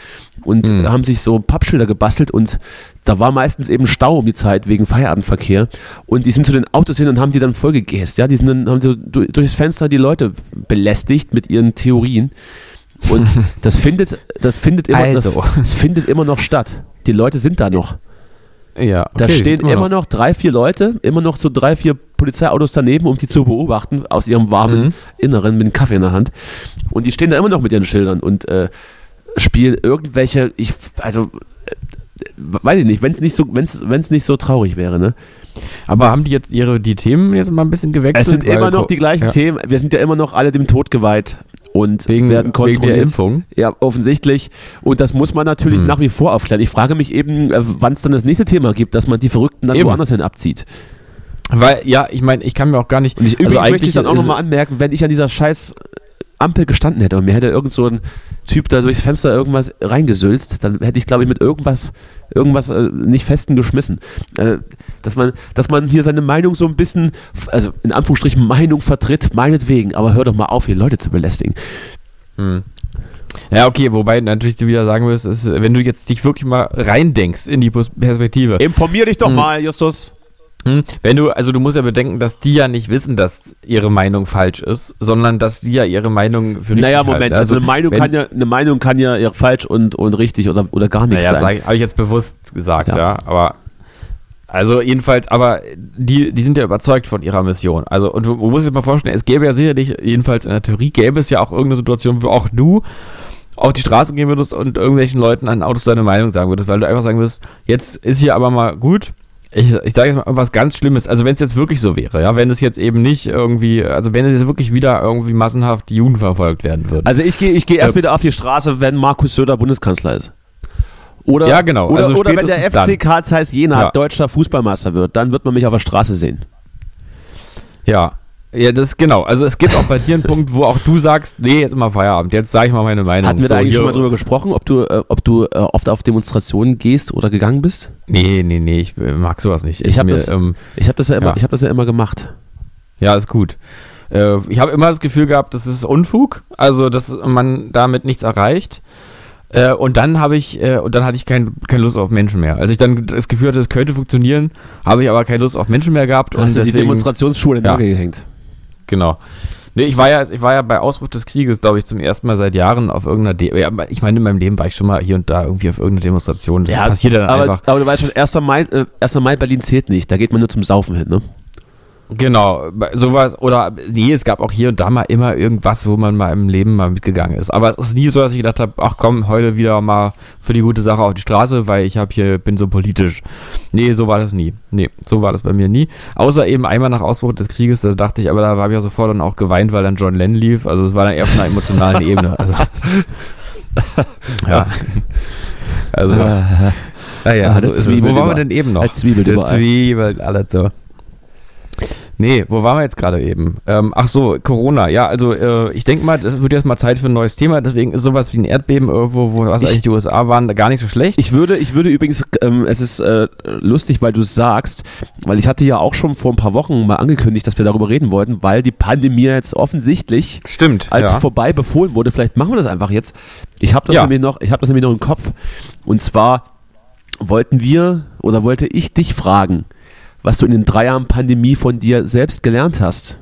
und Mhm. haben sich so Pappschilder gebastelt und da war meistens eben Stau um die Zeit wegen Feierabendverkehr und die sind zu den Autos hin und haben die dann vollgegäst, ja, die sind dann, haben so durch, durchs Fenster die Leute belästigt mit ihren Theorien und das findet, das findet immer, Also. das, das findet immer noch statt. Die Leute sind da noch. Ja, Da okay, stehen sieht man immer noch drei, vier Leute, immer noch so drei, vier Polizeiautos daneben, um die zu beobachten, aus ihrem warmen Mhm. Inneren mit einem Kaffee in der Hand. Und die stehen da immer noch mit ihren Schildern und äh, spielen irgendwelche, ich, also, äh, weiß ich nicht, wenn es nicht, so, wenn's, wenn's nicht so traurig wäre, ne? Aber haben die jetzt ihre die Themen jetzt mal ein bisschen gewechselt? Es sind immer noch die gleichen ja. Themen, wir sind ja immer noch alle dem Tod geweiht und wegen, werden wegen kontrolliert. der Impfung. Ja, offensichtlich. Und das muss man natürlich Hm. nach wie vor aufklären. Ich frage mich eben, äh, wann es dann das nächste Thema gibt, dass man die Verrückten dann Eben. woanders hin abzieht. Weil, ja, ich meine, ich kann mir auch gar nicht. Und ich, übrigens also möchte ich dann auch nochmal anmerken, wenn ich an dieser scheiß Ampel gestanden hätte und mir hätte irgend so ein Typ da durchs Fenster irgendwas reingesülzt, dann hätte ich, glaube ich, mit irgendwas, irgendwas äh, nicht festen geschmissen. Äh, dass, man, dass man hier seine Meinung so ein bisschen, also in Anführungsstrichen Meinung vertritt, meinetwegen, aber hör doch mal auf, hier Leute zu belästigen. Hm. Ja, okay, wobei natürlich du wieder sagen wirst, ist, wenn du jetzt dich wirklich mal reindenkst in die Pers- Perspektive. Informier dich doch Hm. mal, Justus. Hm, Wenn du, also du musst ja bedenken, dass die ja nicht wissen, dass ihre Meinung falsch ist, sondern dass die ja ihre Meinung für richtig Naja, halten. Moment, also, eine Meinung wenn- kann ja, eine Meinung kann ja ja falsch und, und richtig oder, oder gar nichts Naja, sein. habe ich jetzt bewusst gesagt, Ja. ja. Aber also jedenfalls, aber die, die sind ja überzeugt von ihrer Mission. Also und du, du musst dir mal vorstellen, es gäbe ja sicherlich, jedenfalls in der Theorie, gäbe es ja auch irgendeine Situation, wo auch du auf die Straße gehen würdest und irgendwelchen Leuten an Autos deine Meinung sagen würdest, weil du einfach sagen würdest, jetzt ist hier aber mal gut. Ich, ich sage jetzt mal was ganz Schlimmes. Also wenn es jetzt wirklich so wäre, ja, wenn es jetzt eben nicht irgendwie, also wenn es wirklich wieder irgendwie massenhaft die Juden verfolgt werden würden. Also ich gehe ich geh erst Äh, wieder auf die Straße, wenn Markus Söder Bundeskanzler ist. Oder, Ja, genau. Oder, Also oder wenn der FC Karl Zeiss Jena Ja. deutscher Fußballmeister wird, dann wird man mich auf der Straße sehen. Ja. Ja, das genau. Also es gibt auch bei dir einen Punkt, wo auch du sagst, nee, jetzt mal Feierabend, jetzt sage ich mal meine Meinung. Hatten wir da So, eigentlich hier- schon mal drüber gesprochen, ob du, äh, ob du äh, oft auf Demonstrationen gehst oder gegangen bist? Nee, nee, nee, ich äh, mag sowas nicht. Ich hab mir, das- ähm, Ich habe das ja immer, Ja. ich habe das ja immer gemacht. ja, ist gut. Äh, ich habe immer das Gefühl gehabt, das ist Unfug, also dass man damit nichts erreicht. Äh, und dann habe ich, äh, und dann hatte ich kein, keine Lust auf Menschen mehr. Als ich dann das Gefühl hatte, es könnte funktionieren, habe ich aber keine Lust auf Menschen mehr gehabt. Und hast du die deswegen- Demonstrationsschuhe in den Ja. Gehängt. Genau. Nee, ich war ja, ich war ja bei Ausbruch des Krieges, glaube ich, zum ersten Mal seit Jahren auf irgendeiner De ja, Ich meine, in meinem Leben war ich schon mal hier und da irgendwie auf irgendeiner Demonstration. Das passiert ja dann aber, einfach. aber du weißt schon, 1. Mai, äh, 1. Mai Berlin zählt nicht. Da geht man nur zum Saufen hin, ne? Genau, sowas oder nee, es gab auch hier und da mal immer irgendwas, wo man mal im Leben mal mitgegangen ist. Aber es ist nie so, dass ich gedacht habe, ach komm, heute wieder mal für die gute Sache auf die Straße, weil ich habe hier bin so politisch. Nee, so war das nie. Nee, so war das bei mir nie. Außer eben einmal nach Ausbruch des Krieges, da dachte ich, aber da habe ich ja sofort dann auch geweint, weil dann John Lennon lief. Also es war dann eher auf einer emotionalen Ebene. Also, ja. Also, naja, Ah, so der ist es. Zwiebel wo waren wir denn eben noch? der Zwiebel überall. Zwiebel, alles so. Nee, wo waren wir jetzt gerade eben? Ähm, ach so, Corona. Ja, also äh, ich denke mal, das wird jetzt mal Zeit für ein neues Thema. Deswegen ist sowas wie ein Erdbeben irgendwo, wo was Ich- eigentlich die USA waren, gar nicht so schlecht. Ich würde, ich würde übrigens, ähm, es ist äh, lustig, weil du es sagst, weil ich hatte ja auch schon vor ein paar Wochen mal angekündigt, dass wir darüber reden wollten, weil die Pandemie jetzt offensichtlich Stimmt. als ja. vorbei befohlen wurde. Vielleicht machen wir das einfach jetzt. Ich habe das Ja. nämlich noch, ich habe das nämlich noch im Kopf. Und zwar wollten wir oder wollte ich dich fragen, was du in den drei Jahren Pandemie von dir selbst gelernt hast.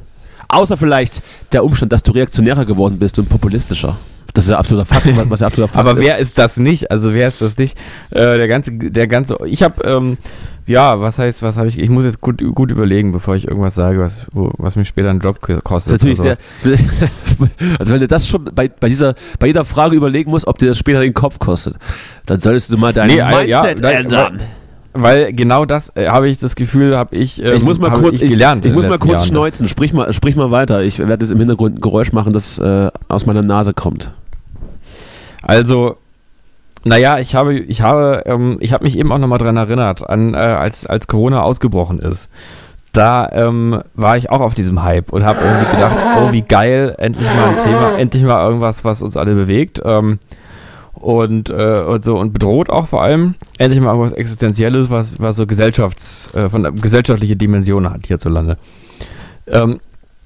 Außer vielleicht der Umstand, dass du reaktionärer geworden bist und populistischer. Das ist ja absoluter Fakt, was- ja absoluter Fakt Aber wer ist das nicht? Also wer ist das nicht? Äh, der ganze, der ganze. Ich habe, ähm, ja, was heißt, was habe ich? Ich muss jetzt gut, gut überlegen, bevor ich irgendwas sage, was, wo, was mich später einen Job ko- kostet. Natürlich sehr, sehr also wenn du das schon bei, bei dieser bei jeder Frage überlegen musst, ob dir das später den Kopf kostet, dann solltest du mal dein Nee, äh, ja, Mindset da- ändern. Weil genau das äh, habe ich das Gefühl, habe ich, ähm, ich muss mal kurz, ich ich, gelernt. ich, in muss mal kurz Jahren. schneuzen. Sprich mal, sprich mal weiter. Ich werde jetzt im Hintergrund ein Geräusch machen, das äh, aus meiner Nase kommt. Also, naja, ich habe, ich habe, ähm, ich habe mich eben auch nochmal dran erinnert, an, äh, als, als Corona ausgebrochen ist. Da ähm, war ich auch auf diesem Hype und habe irgendwie gedacht, oh wie geil, endlich mal ein Thema, endlich mal irgendwas, was uns alle bewegt. Ähm, und, äh, und so und bedroht auch vor allem endlich mal irgendwas Existenzielles, was, was so Gesellschafts, äh, von gesellschaftliche Dimension hat hierzulande. Ähm,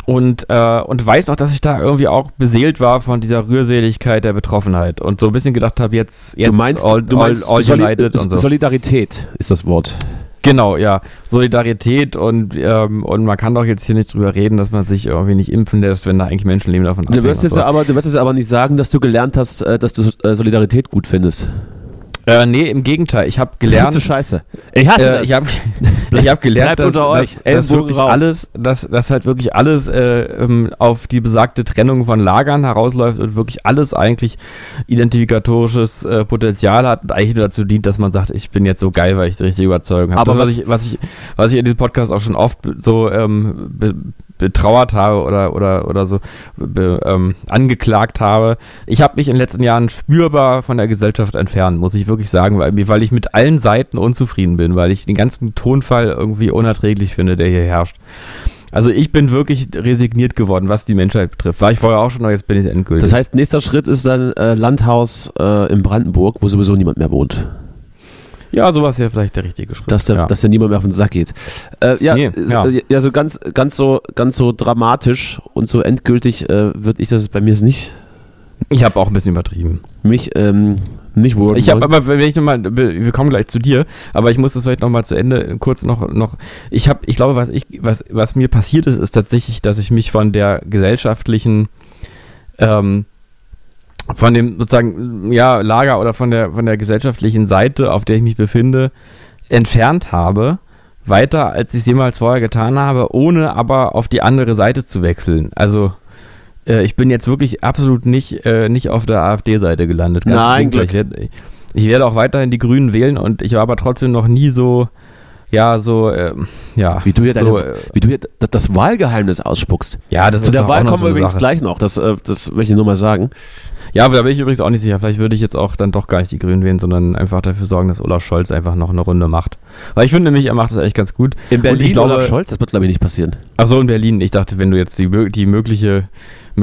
und, äh, und weiß noch, dass ich da irgendwie auch beseelt war von dieser Rührseligkeit der Betroffenheit und so ein bisschen gedacht habe, jetzt, jetzt du meinst, all, du meinst all, all Soli- united und so. Solidarität ist das Wort. Genau, ja. Solidarität und, ähm, und man kann doch jetzt hier nicht drüber reden, dass man sich irgendwie nicht impfen lässt, wenn da eigentlich Menschenleben davon Du wirst, abhängen. jetzt aber, du wirst jetzt aber nicht sagen, dass du gelernt hast, äh, dass du äh, Solidarität gut findest. Äh, nee, im Gegenteil. Ich habe gelernt. du scheiße. Ich hasse Äh, das. ich habe ich hab gelernt, dass, dass, dass wirklich raus. alles, dass, dass halt wirklich alles äh, ähm, auf die besagte Trennung von Lagern herausläuft und wirklich alles eigentlich identifikatorisches äh, Potenzial hat und eigentlich nur dazu dient, dass man sagt, ich bin jetzt so geil, weil ich die richtige Überzeugung habe. Aber Das, was, was- ich, was, ich, was ich in diesem Podcast auch schon oft so ähm, betrauert habe oder, oder, oder so be, ähm, angeklagt habe. Ich habe mich in den letzten Jahren spürbar von der Gesellschaft entfernt, muss ich wirklich sagen, weil, weil ich mit allen Seiten unzufrieden bin, weil ich den ganzen Tonfall irgendwie unerträglich finde, der hier herrscht. Also ich bin wirklich resigniert geworden, was die Menschheit betrifft. War ich vorher auch schon, aber jetzt bin ich endgültig. Das heißt, nächster Schritt ist dann äh, Landhaus äh, in Brandenburg, wo sowieso niemand mehr wohnt. Ja, sowas wäre vielleicht der richtige Schritt. Dass der, ja. dass der niemand mehr auf den Sack geht. Äh, ja, Nee, äh, ja. ja. so ganz, ganz so, ganz so dramatisch und so endgültig äh, würde ich das bei mir nicht ich habe auch ein bisschen übertrieben. mich ähm, nicht wohl. Ich habe aber, wenn ich nochmal, wir kommen gleich zu dir, aber ich muss das vielleicht nochmal zu Ende kurz noch, noch, ich habe, ich glaube, was ich, was, was mir passiert ist, ist tatsächlich, dass ich mich von der gesellschaftlichen, ähm, von dem sozusagen, ja, Lager oder von der, von der gesellschaftlichen Seite, auf der ich mich befinde, entfernt habe, weiter als ich es jemals vorher getan habe, ohne aber auf die andere Seite zu wechseln. Also, äh, ich bin jetzt wirklich absolut nicht, äh, nicht auf der AfD-Seite gelandet. Nein, Gegenteil. Ich ich werde auch weiterhin die Grünen wählen und ich war aber trotzdem noch nie so, ja, so, ähm, ja. Wie du hier, so, deine, äh, wie du hier das, das Wahlgeheimnis ausspuckst. ja, das Zu ist der Wahl kommen so wir eine übrigens Sache. gleich noch. Das, äh, das möchte ich nur mal sagen. Ja, aber da bin ich übrigens auch nicht sicher. Vielleicht würde ich jetzt auch dann doch gar nicht die Grünen wählen, sondern einfach dafür sorgen, dass Olaf Scholz einfach noch eine Runde macht. Weil ich finde nämlich, er macht das eigentlich ganz gut. In Berlin ich glaube, Olaf Scholz, das wird glaube ich nicht passieren. Ach so, in Berlin. Ich dachte, wenn du jetzt die, die mögliche, mög-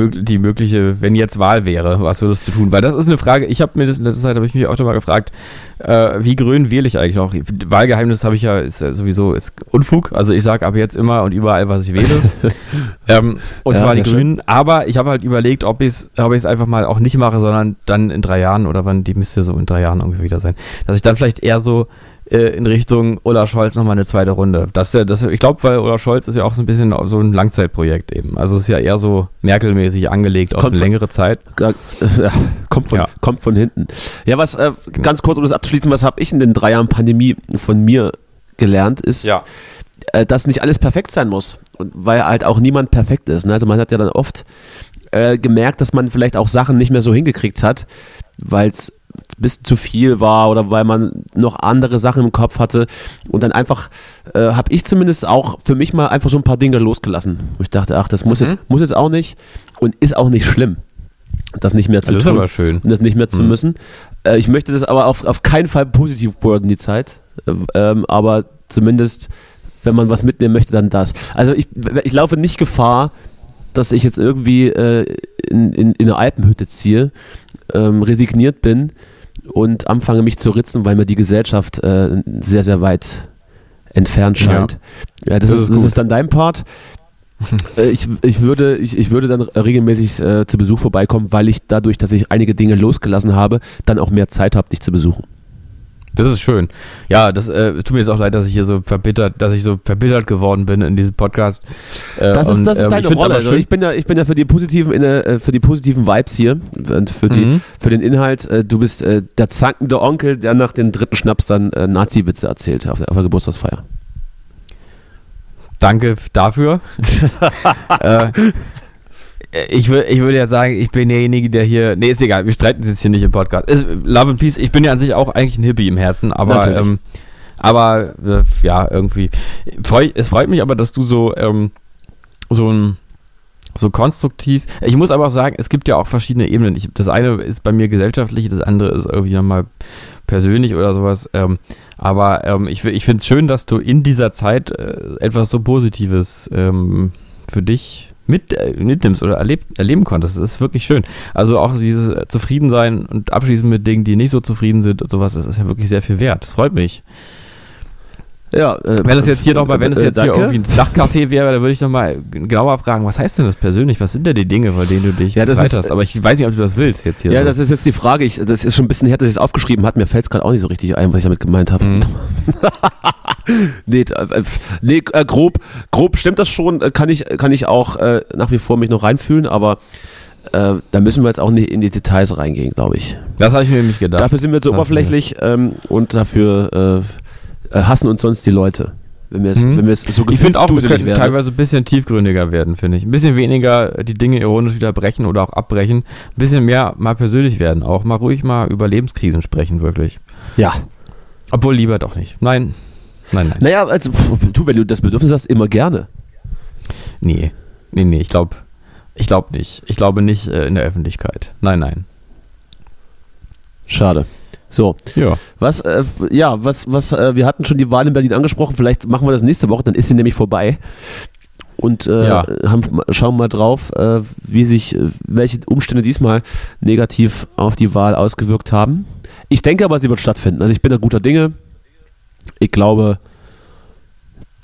die mögliche, wenn jetzt Wahl wäre, was würdest du tun? Weil das ist eine Frage, ich habe mir das in letzter Zeit, habe ich mich auch schon mal gefragt, äh, wie grün wähle ich eigentlich noch? Wahlgeheimnis habe ich ja, ist ja sowieso ist Unfug. Also ich sage ab jetzt immer und überall, was ich wähle. ähm, und Ja, zwar die. Grünen. Aber ich habe halt überlegt, ob ich es ob ich's einfach mal auch nicht mache, sondern dann in drei Jahren oder wann, die müsste so in drei Jahren irgendwie wieder sein, dass ich dann vielleicht eher so äh, in Richtung Olaf Scholz nochmal eine zweite Runde. Das, ja- das, ich glaube, weil Olaf Scholz ist ja auch so ein bisschen so ein Langzeitprojekt eben. Also es ist ja eher so Merkel-mäßig angelegt auf Kommt eine von- längere Zeit. Ja, ja, kommt, von, Ja. kommt von hinten. Ja, was äh, ganz kurz, um das abzuschließen, was habe ich in den drei Jahren Pandemie von mir gelernt, ist, äh, dass nicht alles perfekt sein muss. und weil halt auch niemand perfekt ist. Ne? Also man hat ja dann oft äh, gemerkt, dass man vielleicht auch Sachen nicht mehr so hingekriegt hat, weil es ein bisschen zu viel war oder weil man noch andere Sachen im Kopf hatte. Und dann einfach äh, habe ich zumindest auch für mich mal einfach so ein paar Dinge losgelassen. Wo ich dachte, ach, das muss, Mhm. jetzt, muss jetzt auch nicht und ist auch nicht schlimm, das nicht mehr zu Das ist tun aber schön. und das nicht mehr zu Mhm. müssen. Äh, ich möchte das aber auf, auf keinen Fall positiv worden, die Zeit. Äh, ähm, aber zumindest, wenn man was mitnehmen möchte, dann das. Also ich, ich laufe nicht Gefahr, dass ich jetzt irgendwie äh, in, in, in eine Alpenhütte ziehe, ähm, resigniert bin und anfange mich zu ritzen, weil mir die Gesellschaft äh, sehr, sehr weit entfernt scheint. Ja, das, Das ist, ist das ist dann dein Part. Äh, ich, ich, würde, ich, ich würde dann regelmäßig äh, zu Besuch vorbeikommen, weil ich dadurch, dass ich einige Dinge losgelassen habe, dann auch mehr Zeit habe, dich zu besuchen. Das ist schön. Ja, das äh, tut mir jetzt auch leid, dass ich hier so verbittert, dass ich so verbittert geworden bin in diesem Podcast. Äh, Das ist, und, das ist ähm, deine ich find's Rolle. Also ich, bin ja, ich bin ja für die positiven, äh, für die positiven Vibes hier und für, die, Mhm. für den Inhalt. Äh, du bist äh, der zankende Onkel, der nach dem dritten Schnaps dann äh, Nazi-Witze erzählt auf der, auf der Geburtstagsfeier. Danke dafür. äh, ich, wür, ich würde ja sagen, ich bin derjenige, der hier. Nee, ist egal, wir streiten uns jetzt hier nicht im Podcast. Ist, Love and Peace, ich bin ja an sich auch eigentlich ein Hippie im Herzen, aber. Ähm, aber äh, ja, irgendwie. Freu, es freut mich aber, dass du so, ähm, so ein. So konstruktiv. Ich muss aber auch sagen, es gibt ja auch verschiedene Ebenen. Ich, das eine ist bei mir gesellschaftlich, das andere ist irgendwie nochmal persönlich oder sowas. Ähm, aber ähm, ich, ich finde es schön, dass du in dieser Zeit äh, etwas so Positives ähm, für dich mit, äh, mitnimmst oder erleb, erleben konntest. Das ist wirklich schön. Also auch dieses Zufriedensein und Abschließen mit Dingen, die nicht so zufrieden sind und sowas, das ist ja wirklich sehr viel wert. Freut mich. Ja, äh, Wenn es jetzt hier noch mal, wenn es äh, jetzt hier danke. irgendwie ein Dachcafé wäre, dann würde ich noch mal genauer fragen, was heißt denn das persönlich? Was sind denn die Dinge, von denen du dich Ja, das ist- hast? Aber ich weiß nicht, ob du das willst jetzt hier. Ja, so. das ist jetzt die Frage. Ich, das ist schon ein bisschen her, dass ich es aufgeschrieben habe. Mir fällt es gerade auch nicht so richtig ein, was ich damit gemeint habe. Mhm. nee, äh, äh, nee äh, grob, grob stimmt das schon. Äh, Kann ich, kann ich auch äh, nach wie vor mich noch reinfühlen, aber äh, da müssen wir jetzt auch nicht in die Details reingehen, glaube ich. Das habe ich mir nämlich gedacht. Dafür sind wir zu Dafür. oberflächlich ähm, und dafür äh, äh, hassen uns sonst die Leute. Wenn wir es, Mhm. wenn wir es so Ich finde auch, wir könnten werden. teilweise ein bisschen tiefgründiger werden, finde ich. Ein bisschen weniger die Dinge ironisch wieder brechen oder auch abbrechen. Ein bisschen mehr mal persönlich werden. Auch mal ruhig mal über Lebenskrisen sprechen, wirklich. Ja. Obwohl lieber doch nicht. Nein. Nein, nein. Naja, also du, wenn du das Bedürfnis hast, immer gerne. Nee. Nee, nee, ich glaube ich glaub nicht. Ich glaube nicht äh, in der Öffentlichkeit. Nein, nein. Schade. So, Ja. was, äh, ja, was, was, äh, wir hatten schon die Wahl in Berlin angesprochen, vielleicht machen wir das nächste Woche, dann ist sie nämlich vorbei. Und äh, Ja. haben, schauen mal drauf, äh, wie sich, äh, welche Umstände diesmal negativ auf die Wahl ausgewirkt haben. Ich denke aber, sie wird stattfinden. Also ich bin da guter Dinge. Ich glaube,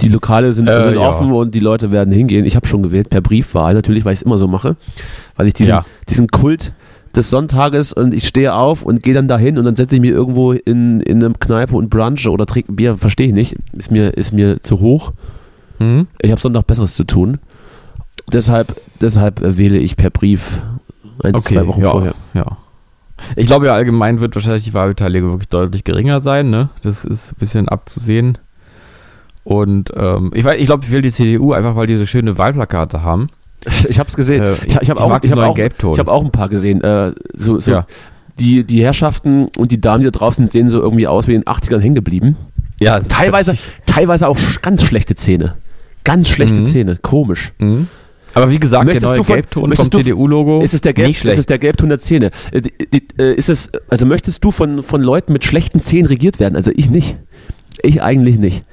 die Lokale sind, Äh, sind ja. offen und die Leute werden hingehen. Ich habe schon gewählt, per Briefwahl natürlich, weil ich es immer so mache. Weil ich diesen, Ja. diesen Kult des Sonntages und ich stehe auf und gehe dann dahin und dann setze ich mich irgendwo in, in eine Kneipe und brunche oder trinke ein Bier, verstehe ich nicht. Ist mir, ist mir zu hoch. Hm? Ich habe Sonntag Besseres zu tun. Deshalb, deshalb äh, wähle ich per Brief ein, zwei Wochen ja, vorher. Ja. Ich glaube ja, allgemein wird wahrscheinlich die Wahlbeteiligung wirklich deutlich geringer sein, ne? Das ist ein bisschen abzusehen. Und ähm, ich weiß, ich glaube, ich will die CDU einfach, weil die so schöne Wahlplakate haben. Ich habe es gesehen. Äh, ich ich habe auch, ich hab auch, ich hab auch ein paar gesehen. Äh, so, so Ja. die, die Herrschaften und die Damen, die da draußen sehen so irgendwie aus wie in den 80ern hängen geblieben. Ja, ist Teilweise, teilweise auch ganz schlechte Zähne. Ganz schlechte Mhm. Zähne. Komisch. Mhm. Aber wie gesagt, Möchtest der neue du von- Gelbton vom CDU-Logo Ist es der Gelb, nicht ist schlecht. es der Gelbton der Zähne? Äh, äh, Ist es, also möchtest du von, von Leuten mit schlechten Zähnen regiert werden? Also ich nicht. Ich eigentlich nicht.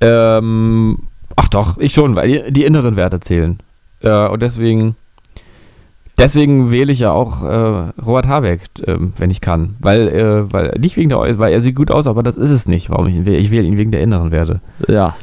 ähm, ach doch, ich schon, weil die, die inneren Werte zählen. Äh, und deswegen, deswegen wähle ich ja auch äh, Robert Habeck, ähm, wenn ich kann. Weil, äh, weil, nicht wegen der, weil er sieht gut aus, aber das ist es nicht, warum ich ihn wähle. Ich wähle ihn wegen der inneren Werte. Ja.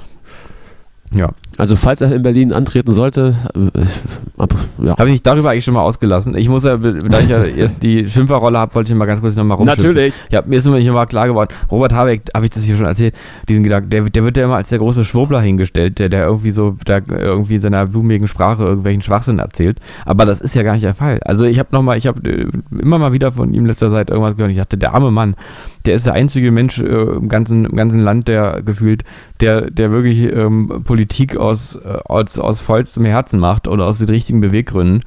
Ja. Also falls er in Berlin antreten sollte, äh, ab, ja. Habe ich mich darüber eigentlich schon mal ausgelassen? Ich muss ja, da ich ja die Schimpferrolle habe, wollte ich mal ganz kurz nochmal rumschimpfen. Natürlich. Ja, mir ist immer nicht immer klar geworden, Robert Habeck, habe ich das hier schon erzählt, diesen Gedanken, der, der wird ja immer als der große Schwurbler hingestellt, der, der irgendwie so, der irgendwie in seiner blumigen Sprache irgendwelchen Schwachsinn erzählt. Aber das ist ja gar nicht der Fall. Also ich habe nochmal, ich habe äh, immer mal wieder von ihm letzter Zeit irgendwas gehört. Ich dachte, der arme Mann, der ist der einzige Mensch äh, im, ganzen, im ganzen Land, der gefühlt, der, der wirklich ähm, Politik aus, äh, aus, aus vollstem Herzen macht oder aus den richtigen Beweggründen.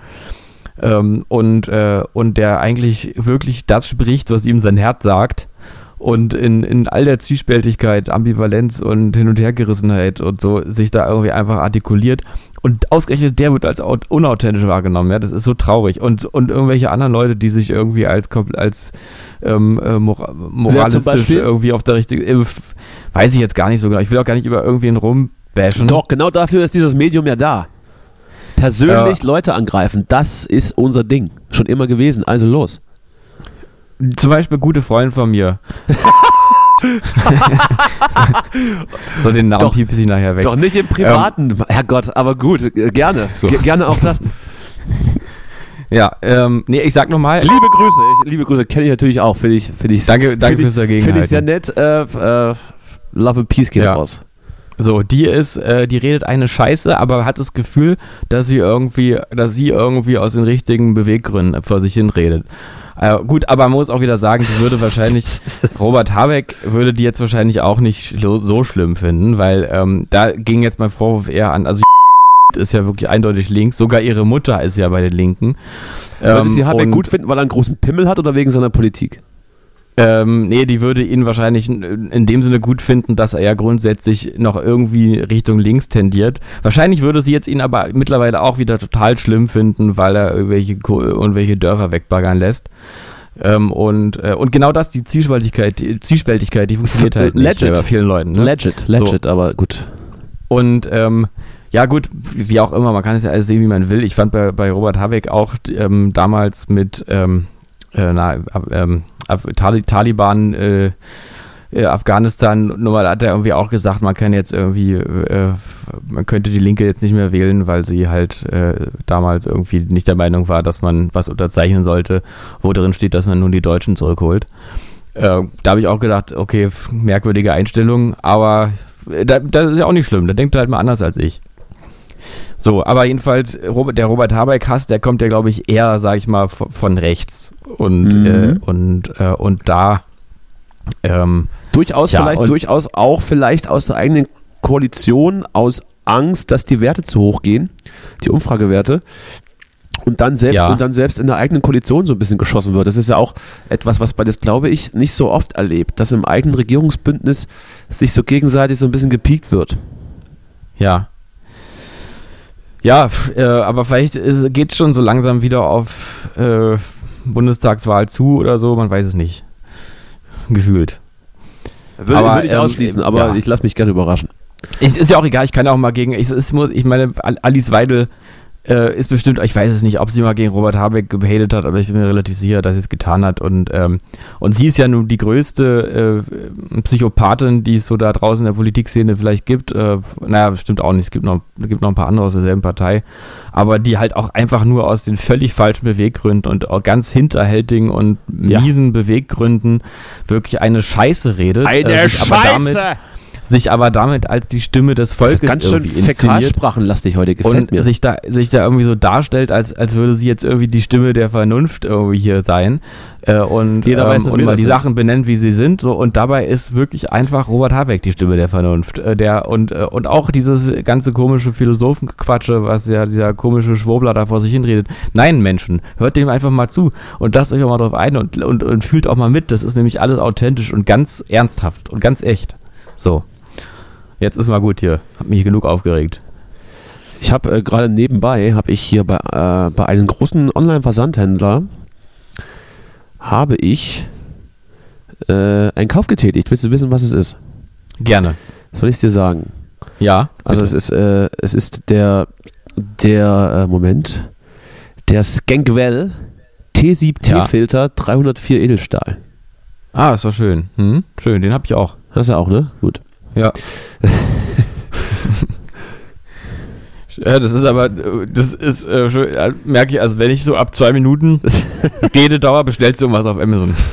Ähm, und, äh, und der eigentlich wirklich das spricht, was ihm sein Herz sagt. Und in, in all der Zwiespältigkeit, Ambivalenz und Hin- und Hergerissenheit und so sich da irgendwie einfach artikuliert. Und ausgerechnet der wird als au- unauthentisch wahrgenommen. Ja, das ist so traurig. Und, und irgendwelche anderen Leute, die sich irgendwie als, als ähm, äh, mora moralistisch irgendwie auf der richtigen. Äh, weiß ich jetzt gar nicht so genau. Ich will auch gar nicht über irgendwen rumbashen. Doch, genau dafür ist dieses Medium ja da. Persönlich Leute angreifen, das ist unser Ding. Schon immer gewesen. Also los. Zum Beispiel gute Freunde von mir. so den Namen Doch. ich nachher weg. Doch nicht im Privaten, Herrgott, aber gut, äh, gerne. So. Ge- Gerne auch das. Ja, ähm, nee, ich sag nochmal. Liebe Grüße, ich, liebe Grüße kenne ich natürlich auch. Finde ich, finde ich, Danke, danke finde fürs Dagegenhalten. Finde ich sehr nett. Äh, äh, Love and Peace geht Ja. raus. So, die ist, äh, die redet eine Scheiße, aber hat das Gefühl, dass sie irgendwie, dass sie irgendwie aus den richtigen Beweggründen vor sich hin redet. Äh, gut, aber man muss auch wieder sagen, sie würde wahrscheinlich, Robert Habeck würde die jetzt wahrscheinlich auch nicht so, schlimm finden, weil ähm, da ging jetzt mein Vorwurf eher an, also ist ja wirklich eindeutig links, sogar ihre Mutter ist ja bei den Linken. Würde Ähm, sie Habeck gut finden, weil er einen großen Pimmel hat oder wegen seiner Politik? Ähm, nee, die würde ihn wahrscheinlich in, dem Sinne gut finden, dass er ja grundsätzlich noch irgendwie Richtung links tendiert. Wahrscheinlich würde sie jetzt ihn aber mittlerweile auch wieder total schlimm finden, weil er irgendwelche, irgendwelche Dörfer wegbaggern lässt. Ähm, und, äh, und genau das, die Zwiespältigkeit, die Zwiespältigkeit, die funktioniert halt nicht Legit. bei vielen Leuten. Ne? Legit, legit, aber gut. Und ähm, ja gut, wie auch immer, man kann es ja alles sehen, wie man will. Ich fand bei, bei Robert Habeck auch ähm, damals mit ähm, äh, na, ähm, Af- Tali Taliban äh, äh, Afghanistan Nummer hat er irgendwie auch gesagt, man kann jetzt irgendwie, äh, man könnte die Linke jetzt nicht mehr wählen, weil sie halt äh, damals irgendwie nicht der Meinung war, dass man was unterzeichnen sollte, wo drin steht, dass man nun die Deutschen zurückholt. Äh, da habe ich auch gedacht, okay, merkwürdige Einstellung, aber äh, da, das ist ja auch nicht schlimm, da denkt er halt mal anders als ich. So, aber jedenfalls, Robert, der Robert Habeck-Hass, der kommt ja, glaube ich, eher, sag ich mal, von, von rechts. Und, Mhm. äh, und, äh, und da, ähm, Durchaus Ja, vielleicht, durchaus auch vielleicht aus der eigenen Koalition, aus Angst, dass die Werte zu hoch gehen, die Umfragewerte. Und dann selbst Ja. und dann selbst in der eigenen Koalition so ein bisschen geschossen wird. Das ist ja auch etwas, was bei das, glaube ich, nicht so oft erlebt, dass im eigenen Regierungsbündnis sich so gegenseitig so ein bisschen gepiekt wird. ja. Ja, äh, aber vielleicht äh, geht es schon so langsam wieder auf äh, Bundestagswahl zu oder so, man weiß es nicht. Gefühlt. Würde, Aber, würde ich ähm, ausschließen, aber ja. ich lasse mich gerne überraschen. Ich, ist ja auch egal, ich kann auch mal gegen, ich, es muss, ich meine, Al- Alice Weidel äh, ist bestimmt, ich weiß es nicht, ob sie mal gegen Robert Habeck gehatet hat, aber ich bin mir relativ sicher, dass sie es getan hat. Und, ähm, und sie ist ja nun die größte äh, Psychopathin, die es so da draußen in der Politikszene vielleicht gibt. Äh, naja, stimmt auch nicht, es gibt noch, gibt noch ein paar andere aus derselben Partei, aber die halt auch einfach nur aus den völlig falschen Beweggründen und auch ganz hinterhältigen und Ja. miesen Beweggründen wirklich eine Scheiße redet. Eine äh, sich aber damit, als die Stimme des Das Volkes ist ganz schön irgendwie inszeniert fäkalsprachenlastig heute, gefällt und mir. sich da, sich da irgendwie so darstellt, als, als würde sie jetzt irgendwie die Stimme der Vernunft irgendwie hier sein äh, und, Jeder weiß, ähm, dass und mal das die sind. Sachen benennt, wie sie sind. So, und dabei ist wirklich einfach Robert Habeck die Stimme der Vernunft. Äh, der, und, äh, und auch dieses ganze komische Philosophenquatsche, was ja dieser komische Schwurbler da vor sich hinredet. Nein, Menschen, hört dem einfach mal zu und lasst euch auch mal drauf ein und, und, und fühlt auch mal mit. Das ist nämlich alles authentisch und ganz ernsthaft und ganz echt. So. Jetzt ist mal gut hier. Hab mich genug aufgeregt. Ich habe äh, gerade nebenbei, habe ich hier bei, äh, bei einem großen Online-Versandhändler, habe ich äh, einen Kauf getätigt. Willst du wissen, was es ist? Gerne. Soll ich es dir sagen? Ja. Also bitte. es ist, äh, es ist der, der, äh, Moment, der Skankwell T7T-Filter 304 Edelstahl. Ah, ist doch schön. Hm? Schön, den hab ich auch. Hast du auch, ne? Gut. Ja. ja, das ist aber, das ist, äh, merke ich, also wenn ich so ab zwei Minuten Rededauer bestellst du irgendwas auf Amazon.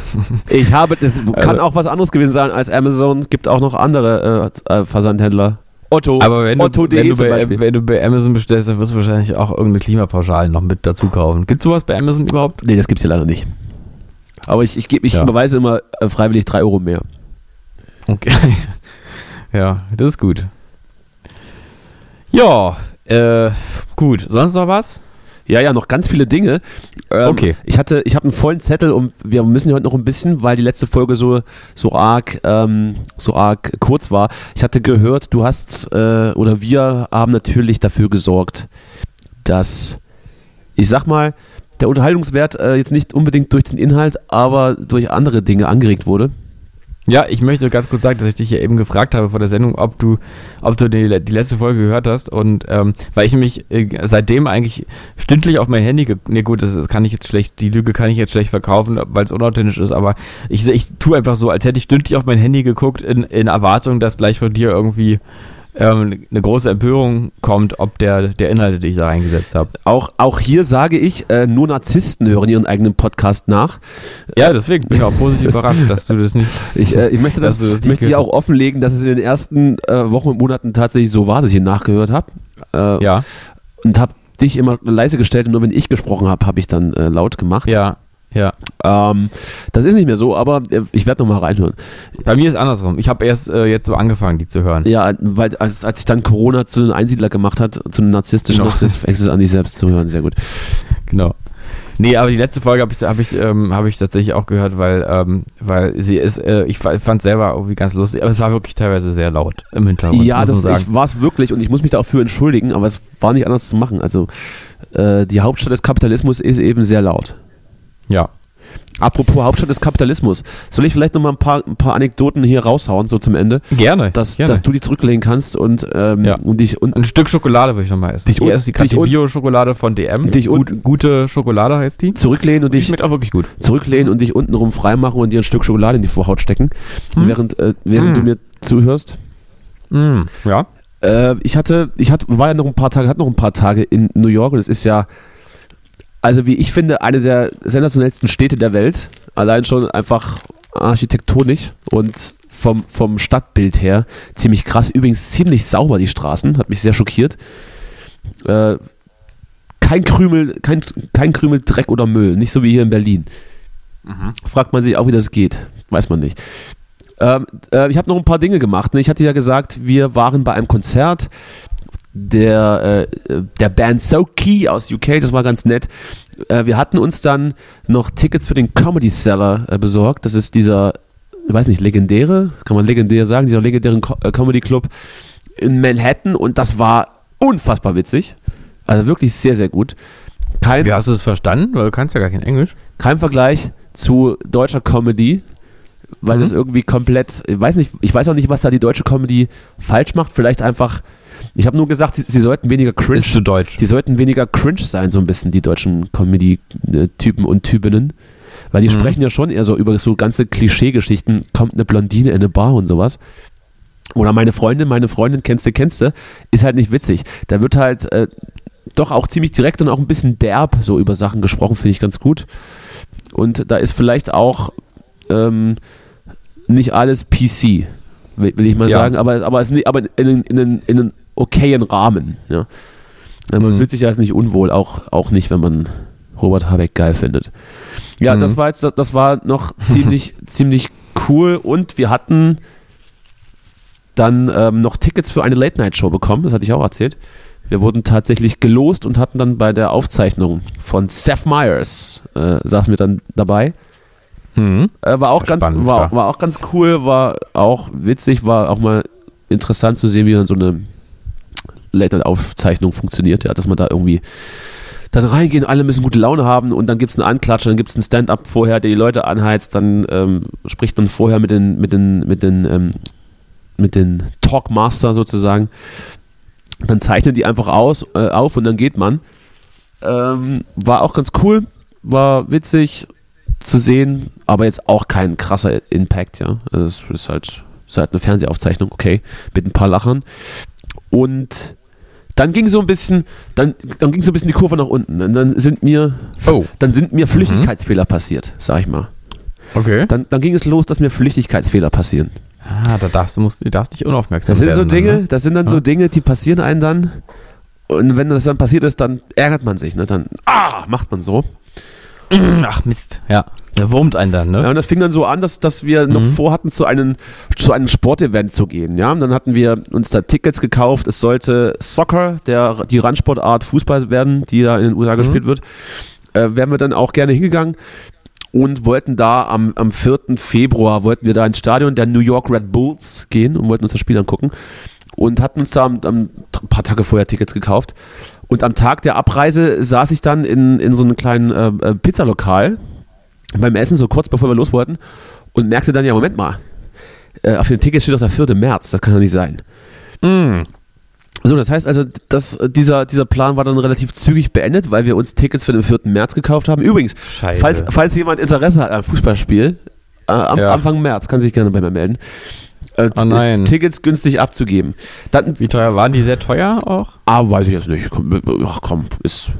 Ich habe, das kann Also- auch was anderes gewesen sein als Amazon. Es gibt auch noch andere äh, äh, Versandhändler. Otto. Aber wenn du, Otto.de wenn, du bei, wenn du bei Amazon bestellst, dann wirst du wahrscheinlich auch irgendeine Klimapauschale noch mit dazu kaufen. Gibt's sowas bei Amazon überhaupt? Nee, das gibt's hier leider nicht. Aber ich, ich, geb- ich Ja. überweise immer äh, freiwillig 3 Euro mehr. Okay. Ja, das ist gut. Ja, äh, gut. Sonst noch was? Ja, ja, noch ganz viele Dinge. Ähm, Okay. Ich hatte, ich habe einen vollen Zettel und wir müssen ja heute noch ein bisschen, weil die letzte Folge so so arg ähm, so arg kurz war. Ich hatte gehört, du hast äh, oder wir haben natürlich dafür gesorgt, dass ich sag mal der Unterhaltungswert äh, jetzt nicht unbedingt durch den Inhalt, aber durch andere Dinge angeregt wurde. Ja, ich möchte ganz kurz sagen, dass ich dich ja eben gefragt habe vor der Sendung, ob du, ob du die, die letzte Folge gehört hast. Und ähm, weil ich nämlich äh, seitdem eigentlich stündlich auf mein Handy, ge ne gut, das kann ich jetzt schlecht, die Lüge kann ich jetzt schlecht verkaufen, weil es unauthentisch ist, aber ich, ich tue einfach so, als hätte ich stündlich auf mein Handy geguckt, in, in Erwartung, dass gleich von dir irgendwie ähm, eine große Empörung kommt, ob der, der Inhalte, die ich da reingesetzt habe. Auch, auch hier sage ich, äh, nur Narzissten hören ihren eigenen Podcast nach. Ja, deswegen bin ich auch positiv überrascht, dass du das nicht. Ich, äh, ich möchte das, das ich möchte gehört auch offenlegen, dass es in den ersten äh, Wochen und Monaten tatsächlich so war, dass ich ihn nachgehört habe. Äh, Ja, Und habe dich immer leise gestellt und nur wenn ich gesprochen habe, habe ich dann äh, laut gemacht. ja, ja. Ähm, das ist nicht mehr so, aber äh, ich werde nochmal reinhören. Bei mir ist andersrum. Ich habe erst äh, jetzt so angefangen, die zu hören. Ja, weil als, als ich dann Corona zu einem Einsiedler gemacht hat, zu einem narzisstischen, Genau. es an, dich selbst zu hören. Sehr gut. Genau. Nee, aber die letzte Folge habe ich, hab ich, ähm, hab ich tatsächlich auch gehört, weil, ähm, weil sie ist, äh, ich fand es selber irgendwie ganz lustig, aber es war wirklich teilweise sehr laut im Hintergrund. Ja, das war es wirklich und ich muss mich dafür entschuldigen, aber es war nicht anders zu machen. Also äh, die Hauptstadt des Kapitalismus ist eben sehr laut. Ja. Apropos Hauptstadt des Kapitalismus, soll ich vielleicht nochmal ein paar, ein paar Anekdoten hier raushauen, so zum Ende, Gerne. dass, gerne. dass du die zurücklegen kannst und, ähm, Ja. und dich und ein Stück Schokolade würde ich nochmal essen. Dich die un- erste, die, die Bio-Schokolade von DM. Dich Gut, gute Schokolade heißt die. zurücklehnen und dich schmeckt auch wirklich gut. zurücklehnen und dich untenrum freimachen und dir ein Stück Schokolade in die Vorhaut stecken, Hm. während, äh, während Hm. du mir zuhörst. Mm, ja. Äh, ich hatte, ich hatte, war ja noch ein paar Tage, hatte noch ein paar Tage in New York und es ist ja, also wie ich finde, eine der sensationellsten Städte der Welt. Allein schon einfach architektonisch und vom, vom Stadtbild her ziemlich krass. Übrigens ziemlich sauber die Straßen, hat mich sehr schockiert. Äh, kein Krümel, kein, kein Krümel Dreck oder Müll, nicht so wie hier in Berlin. Fragt man sich auch, wie das geht. Weiß man nicht. Ähm, äh, ich habe noch ein paar Dinge gemacht. Ne? Ich hatte ja gesagt, wir waren bei einem Konzert der, äh, der Band So Key aus UK, das war ganz nett. Äh, wir hatten uns dann noch Tickets für den Comedy Cellar äh, besorgt. Das ist dieser, ich weiß nicht, legendäre, kann man legendär sagen, dieser legendäre Co äh, Comedy Club in Manhattan und das war unfassbar witzig. Also wirklich sehr, sehr gut. Kein, Wie hast du es verstanden? Weil du kannst ja gar kein Englisch. kein Vergleich zu deutscher Comedy, weil Mhm. das irgendwie komplett, ich weiß nicht, ich weiß auch nicht, was da die deutsche Comedy falsch macht. Vielleicht einfach, ich habe nur gesagt, sie, sie sollten weniger cringe, Ist zu deutsch. die sollten weniger cringe sein, so ein bisschen die deutschen Comedy-Typen und Typinnen. Weil die Mhm. sprechen ja schon eher so über so ganze Klischee-Geschichten, kommt eine Blondine in eine Bar und sowas. Oder meine Freundin, meine Freundin, kennst du, kennst du, ist halt nicht witzig. Da wird halt äh, doch auch ziemlich direkt und auch ein bisschen derb so über Sachen gesprochen, finde ich ganz gut. Und da ist vielleicht auch ähm, nicht alles PC, will, will ich mal Ja. sagen, aber, aber, es, aber in, in, in, in okayen Rahmen. Ja. Man Mhm. fühlt sich ja jetzt nicht unwohl, auch, auch nicht, wenn man Robert Habeck geil findet. Ja, Mhm. das war jetzt, das, das war noch ziemlich, ziemlich cool und wir hatten dann ähm, noch Tickets für eine Late-Night-Show bekommen, das hatte ich auch erzählt. Wir wurden tatsächlich gelost und hatten dann bei der Aufzeichnung von Seth Meyers, äh, saßen wir dann dabei. Mhm. Äh, war, auch ganz, Spannend, war, war auch ganz cool, war auch witzig, war auch mal interessant zu sehen, wie dann so eine Late-Night-Aufzeichnung funktioniert, ja, dass man da irgendwie dann reingehen, alle müssen gute Laune haben und dann gibt es einen Anklatscher, dann gibt es einen Stand-up vorher, der die Leute anheizt, dann ähm, spricht man vorher mit den, mit den, mit den, ähm, mit den Talkmaster sozusagen. Dann zeichnen die einfach aus, äh, auf und dann geht man. Ähm, war auch ganz cool, war witzig zu sehen, aber jetzt auch kein krasser Impact, ja. Also es ist halt, es ist halt eine Fernsehaufzeichnung, okay, mit ein paar Lachern. Und dann ging so ein bisschen, dann, dann ging so ein bisschen die Kurve nach unten. Und dann sind mir, Oh, dann sind mir Flüchtigkeitsfehler passiert, sag ich mal. okay. Dann, dann ging es los, dass mir Flüchtigkeitsfehler passieren. Ah, da darfst du, musst, du darfst nicht unaufmerksam Das sind so werden, Dinge, Ne? das sind dann so Ja. Dinge, die passieren einem dann. Und wenn das dann passiert ist, dann ärgert man sich, ne? Dann, ah, macht man so. Ach, Mist. Ja. Der wurmt einen dann, ne? Ja, und das fing dann so an, dass, dass wir noch vorhatten, zu einem, zu einem Sportevent zu gehen. Ja, und dann hatten wir uns da Tickets gekauft. Es sollte Soccer, der, die Randsportart Fußball werden, die da in den USA gespielt wird. Äh, wären wir dann auch gerne hingegangen und wollten da am, am 4. Februar, wollten wir da ins Stadion der New York Red Bulls gehen und wollten uns das Spiel angucken. Und hatten uns da am, am, ein paar Tage vorher Tickets gekauft. Und am Tag der Abreise saß ich dann in, in so einem kleinen äh, äh, Pizzalokal beim Essen, so kurz bevor wir los wollten, und merkte dann, ja, Moment mal, äh, auf den Ticket steht doch der 4. März, das kann doch nicht sein. Mm. So, das heißt also, dass dieser, dieser Plan war dann relativ zügig beendet, weil wir uns Tickets für den 4. März gekauft haben. Übrigens, Scheiße. falls, falls jemand Interesse hat an Fußballspiel, äh, am Ja. Anfang März, kann sich gerne bei mir melden. Äh, Oh nein. Tickets günstig abzugeben. Dann, Wie teuer waren die? Sehr teuer auch? ah, weiß ich jetzt nicht. Komm, ach komm, ist,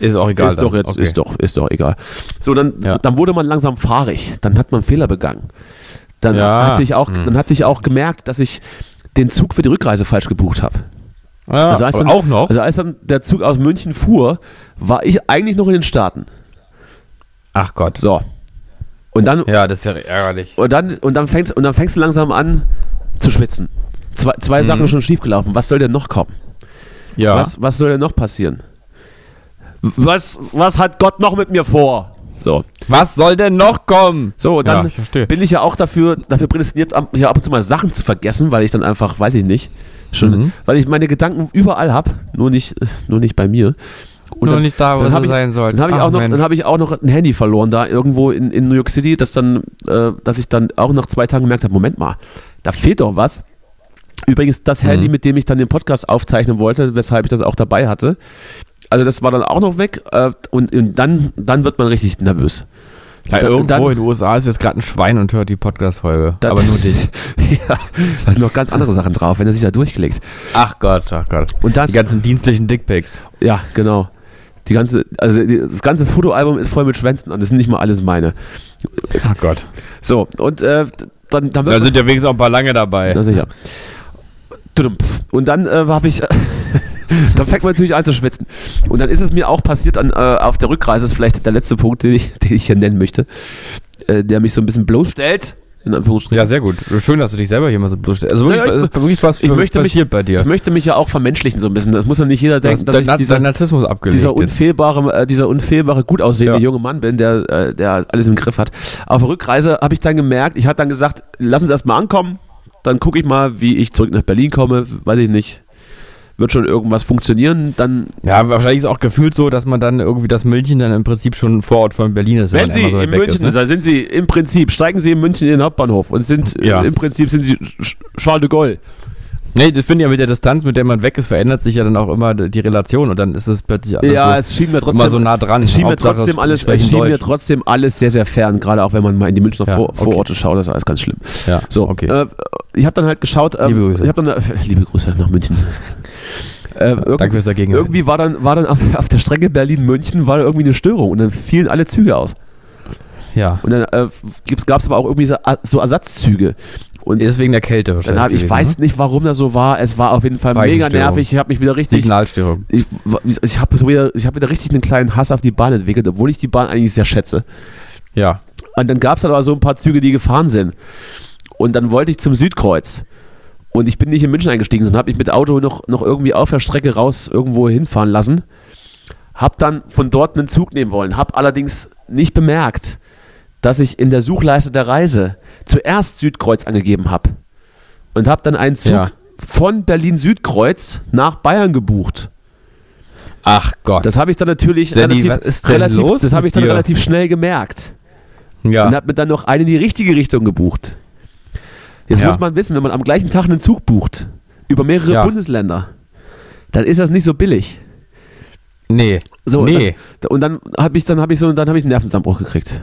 Ist auch egal. ist doch dann. jetzt, Okay. ist doch, ist doch egal. So, dann, Ja. dann wurde man langsam fahrig. Dann hat man Fehler begangen. Dann Ja. hatte ich auch, Hm. dann hatte ich auch gemerkt, dass ich den Zug für die Rückreise falsch gebucht habe. Ja, Also als dann- auch noch? Also als dann der Zug aus München fuhr, war ich eigentlich noch in den Staaten. Ach Gott. So. Und dann, Ja, das ist ja ärgerlich. und dann, und dann, fängst, und dann fängst du langsam an zu schwitzen. Zwei, zwei Sachen Mhm. schon schiefgelaufen. Was soll denn noch kommen? Ja. Was, was soll denn noch passieren? Was, was hat Gott noch mit mir vor? So. Was soll denn noch kommen? So, und Ja, dann ich bin ich ja auch dafür, dafür prädestiniert, hier ab und zu mal Sachen zu vergessen, weil ich dann einfach, weiß ich nicht, schon, Mhm. weil ich meine Gedanken überall habe, nur nicht, nur nicht bei mir. Und Nur dann, nicht da, wo dann sie hab ich, sein sollten. Dann habe ich, auch noch- dann hab ich auch noch ein Handy verloren da irgendwo in, in New York City, das dann, äh, dass ich dann auch nach zwei Tagen gemerkt habe, Moment mal, da fehlt doch was. Übrigens das Handy, Mhm. mit dem ich dann den Podcast aufzeichnen wollte, weshalb ich das auch dabei hatte. Also das war dann auch noch weg äh, und, und dann, dann wird man richtig nervös. Ja, Da- irgendwo dann- in den USA ist jetzt gerade ein Schwein und hört die Podcast-Folge. Aber nur dich. ja, da sind noch ganz andere Sachen drauf, wenn er sich da durchklickt. Ach Gott, ach Gott. Und das, Die ganzen dienstlichen Dickpics. ja, genau. Die ganze, also die, das ganze Fotoalbum ist voll mit Schwänzen und das sind nicht mal alles meine. Ach Gott. So, und äh, dann, dann Da sind ja wenigstens auch ein paar lange dabei. Na sicher. Und dann äh, habe ich, dann fängt man natürlich an zu schwitzen. Und dann ist es mir auch passiert an, äh, auf der Rückreise, das ist vielleicht der letzte Punkt, den ich, den ich hier nennen möchte, äh, der mich so ein bisschen bloßstellt, in Anführungsstrichen. Ja, sehr gut. Schön, dass du dich selber hier mal so bloßstellst. Also wirklich, Ja, ich- ist wirklich was ich möchte mich- passiert bei dir. Ich möchte mich ja auch vermenschlichen so ein bisschen. Das muss ja nicht jeder denken, hast dass dein, ich dieser, Narzissmus abgelegt. dieser, unfehlbare, äh, dieser unfehlbare, gut aussehende Ja. junge Mann bin, der, äh, der alles im Griff hat. Auf der Rückreise habe ich dann gemerkt, ich hatte dann gesagt, lass uns erstmal ankommen, dann gucke ich mal, wie ich zurück nach Berlin komme, weiß ich nicht. Wird schon irgendwas funktionieren, dann Ja, wahrscheinlich ist es auch gefühlt so, dass man dann irgendwie das München dann im Prinzip schon vor Ort von Berlin ist. Wenn man Sie so in München, ist, ne? da sind Sie im Prinzip, steigen Sie in München in den Hauptbahnhof und sind Ja. äh, im Prinzip sind Sie Charles de Gaulle. Nee, das finde ich ja mit der Distanz, mit der man weg ist, verändert sich ja dann auch immer die Relation und dann ist es plötzlich alles Ja, so es schien mir trotzdem, immer so nah dran. es schien mir Hauptsache, trotzdem es alles, es mir Deutsch. trotzdem alles sehr, sehr fern, gerade auch wenn man mal in die Münchner Ja, Vor okay. Vororte schaut, das ist alles ganz schlimm. Ja, So, okay. äh, ich habe dann halt geschaut, ähm, Liebe Grüße. ich habe dann, äh, liebe Grüße nach München. Äh, Danke fürs Dagegen. irgendwie war dann, war dann auf, der Strecke Berlin-München war irgendwie eine Störung und dann fielen alle Züge aus. Ja. Und dann äh, gab es aber auch irgendwie so, so Ersatzzüge. Und Ist wegen der Kälte wahrscheinlich. habe ich gewesen, weiß nicht, warum das so war. Es war auf jeden Fall mega nervig. Ich habe mich wieder ne? richtig, Signalstörung. ich, ich habe wieder, ich habe wieder richtig einen kleinen Hass auf die Bahn entwickelt, obwohl ich die Bahn eigentlich sehr schätze. Ja. Und dann gab es aber so ein paar Züge, die gefahren sind. Und dann wollte ich zum Südkreuz. Und ich bin nicht in München eingestiegen, sondern habe mich mit Auto noch, noch irgendwie auf der Strecke raus irgendwo hinfahren lassen. Hab dann von dort einen Zug nehmen wollen. Hab allerdings nicht bemerkt, dass ich in der Suchleiste der Reise zuerst Südkreuz angegeben habe. Und habe dann einen Zug Ja. von Berlin-Südkreuz nach Bayern gebucht. Ach Gott. Das habe ich dann natürlich Sandy, relativ, relativ, das habe ich dann dir? relativ schnell gemerkt ja. und habe mir dann noch einen in die richtige Richtung gebucht. Jetzt Ja. muss man wissen, wenn man am gleichen Tag einen Zug bucht, über mehrere Ja. Bundesländer, dann ist das nicht so billig. nee. So, nee. Und dann, habe ich, dann habe ich so, dann habe ich einen Nervenzusammenbruch gekriegt.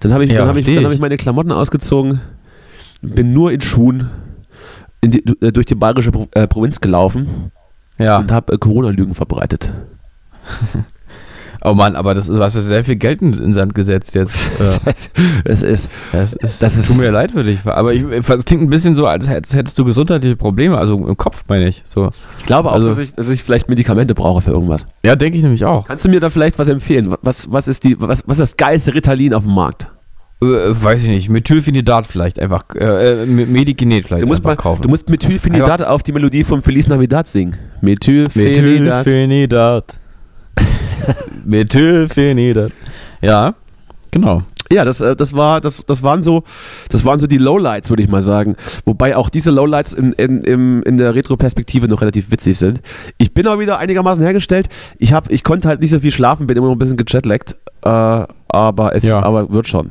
Dann habe ich, Ja, dann habe ich, dann ich. meine Klamotten ausgezogen, bin nur in Schuhen in die, äh, durch die bayerische äh, Provinz gelaufen Ja. und habe äh, Corona-Lügen verbreitet. Oh Mann, aber das ist, du hast ja sehr viel Geld in den Sand gesetzt jetzt. Es ist, Das ist, Das ist- tut mir leid für dich. Aber ich, es klingt ein bisschen so, als hättest, du gesundheitliche Probleme, also im Kopf meine ich. So. ich glaube auch, Also- dass, ich, dass ich vielleicht Medikamente brauche für irgendwas. Ja, denke ich nämlich auch. Kannst du mir da vielleicht was empfehlen? Was, was, ist, die, was, was ist das geilste Ritalin auf dem Markt? Äh, weiß ich nicht. Methylphenidat vielleicht einfach. Äh, äh, Medikinet vielleicht Du musst, mal, einfach kaufen. du musst Methylphenidat auf die Melodie von Feliz Navidad singen. Methylphenidat. Methylphenidat. Methylphenidat. Ja, genau. Ja, das, äh, das, war, das, das, waren so, das waren so die Lowlights, würde ich mal sagen. Wobei auch diese Lowlights in, in, in, in der Retro-Perspektive noch relativ witzig sind. Ich bin auch wieder einigermaßen hergestellt. Ich, hab, ich konnte halt nicht so viel schlafen, bin immer noch ein bisschen gechatlaggt. Äh, aber es Ja. aber wird schon.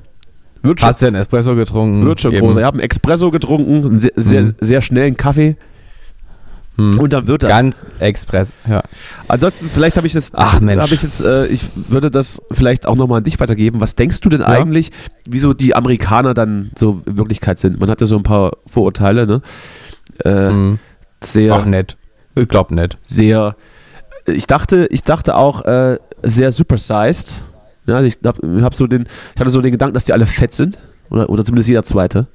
Wird schon, Hast du einen Espresso getrunken? wird schon groß. Ich habe einen Espresso getrunken, einen sehr, sehr, Mhm. sehr schnellen Kaffee. Hm. Und dann wird das. Ganz express. Ja. Ansonsten, vielleicht habe ich das. Ach, Mensch. Ich jetzt, äh, ich würde das vielleicht auch nochmal an dich weitergeben. Was denkst du denn Ja. eigentlich, wieso die Amerikaner dann so in Wirklichkeit sind? Man hat ja so ein paar Vorurteile, ne? Äh, Hm. Sehr, Auch nett. Ich glaube nett. sehr. Ich dachte, ich dachte auch äh, sehr supersized. Ja, also ich, hab, hab so den, ich hatte so den Gedanken, dass die alle fett sind. Oder, oder zumindest jeder zweite.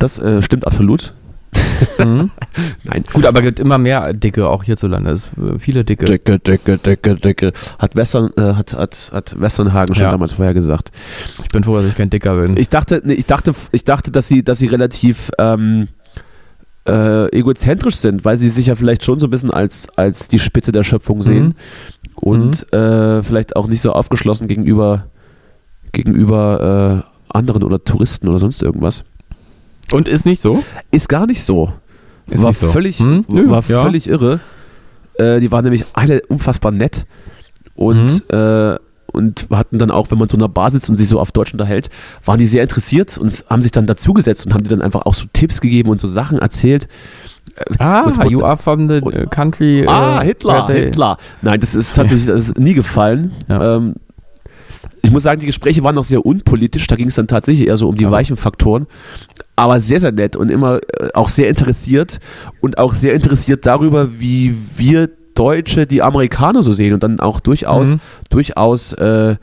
Das äh, stimmt absolut. Mhm. Nein. Gut, aber es gibt immer mehr Dicke auch hierzulande. Es äh, viele Dicke. Dicke, dicke, dicke, dicke. Hat, Western, äh, hat, hat, hat Westernhagen schon Ja. damals vorher gesagt. Ich bin froh, dass ich kein Dicker bin. Ich dachte, nee, ich dachte, ich dachte, dass sie, dass sie relativ ähm, äh, egozentrisch sind, weil sie sich ja vielleicht schon so ein bisschen als, als die Spitze der Schöpfung sehen und äh, vielleicht auch nicht so aufgeschlossen gegenüber, gegenüber äh, anderen oder Touristen oder sonst irgendwas. Und ist nicht so? Ist gar nicht so. Ist war so. völlig, Hm? Nö, war ja. völlig irre. Äh, die waren nämlich alle unfassbar nett und, Mhm. äh, und hatten dann auch, wenn man so in einer Bar sitzt und sich so auf Deutsch unterhält, waren die sehr interessiert und haben sich dann dazugesetzt und haben dir dann einfach auch so Tipps gegeben und so Sachen erzählt. Ah, Und- you are from the äh, country. ah, äh, Hitler, Hitler. Nein, das ist tatsächlich das ist nie gefallen. Ja. Ähm, ich muss sagen, die Gespräche waren noch sehr unpolitisch. Da ging es dann tatsächlich eher so um die Also. weichen Faktoren. Aber sehr, sehr nett und immer äh, auch sehr interessiert und auch sehr interessiert darüber, wie wir Deutsche die Amerikaner so sehen und dann auch durchaus, Mhm. durchaus äh,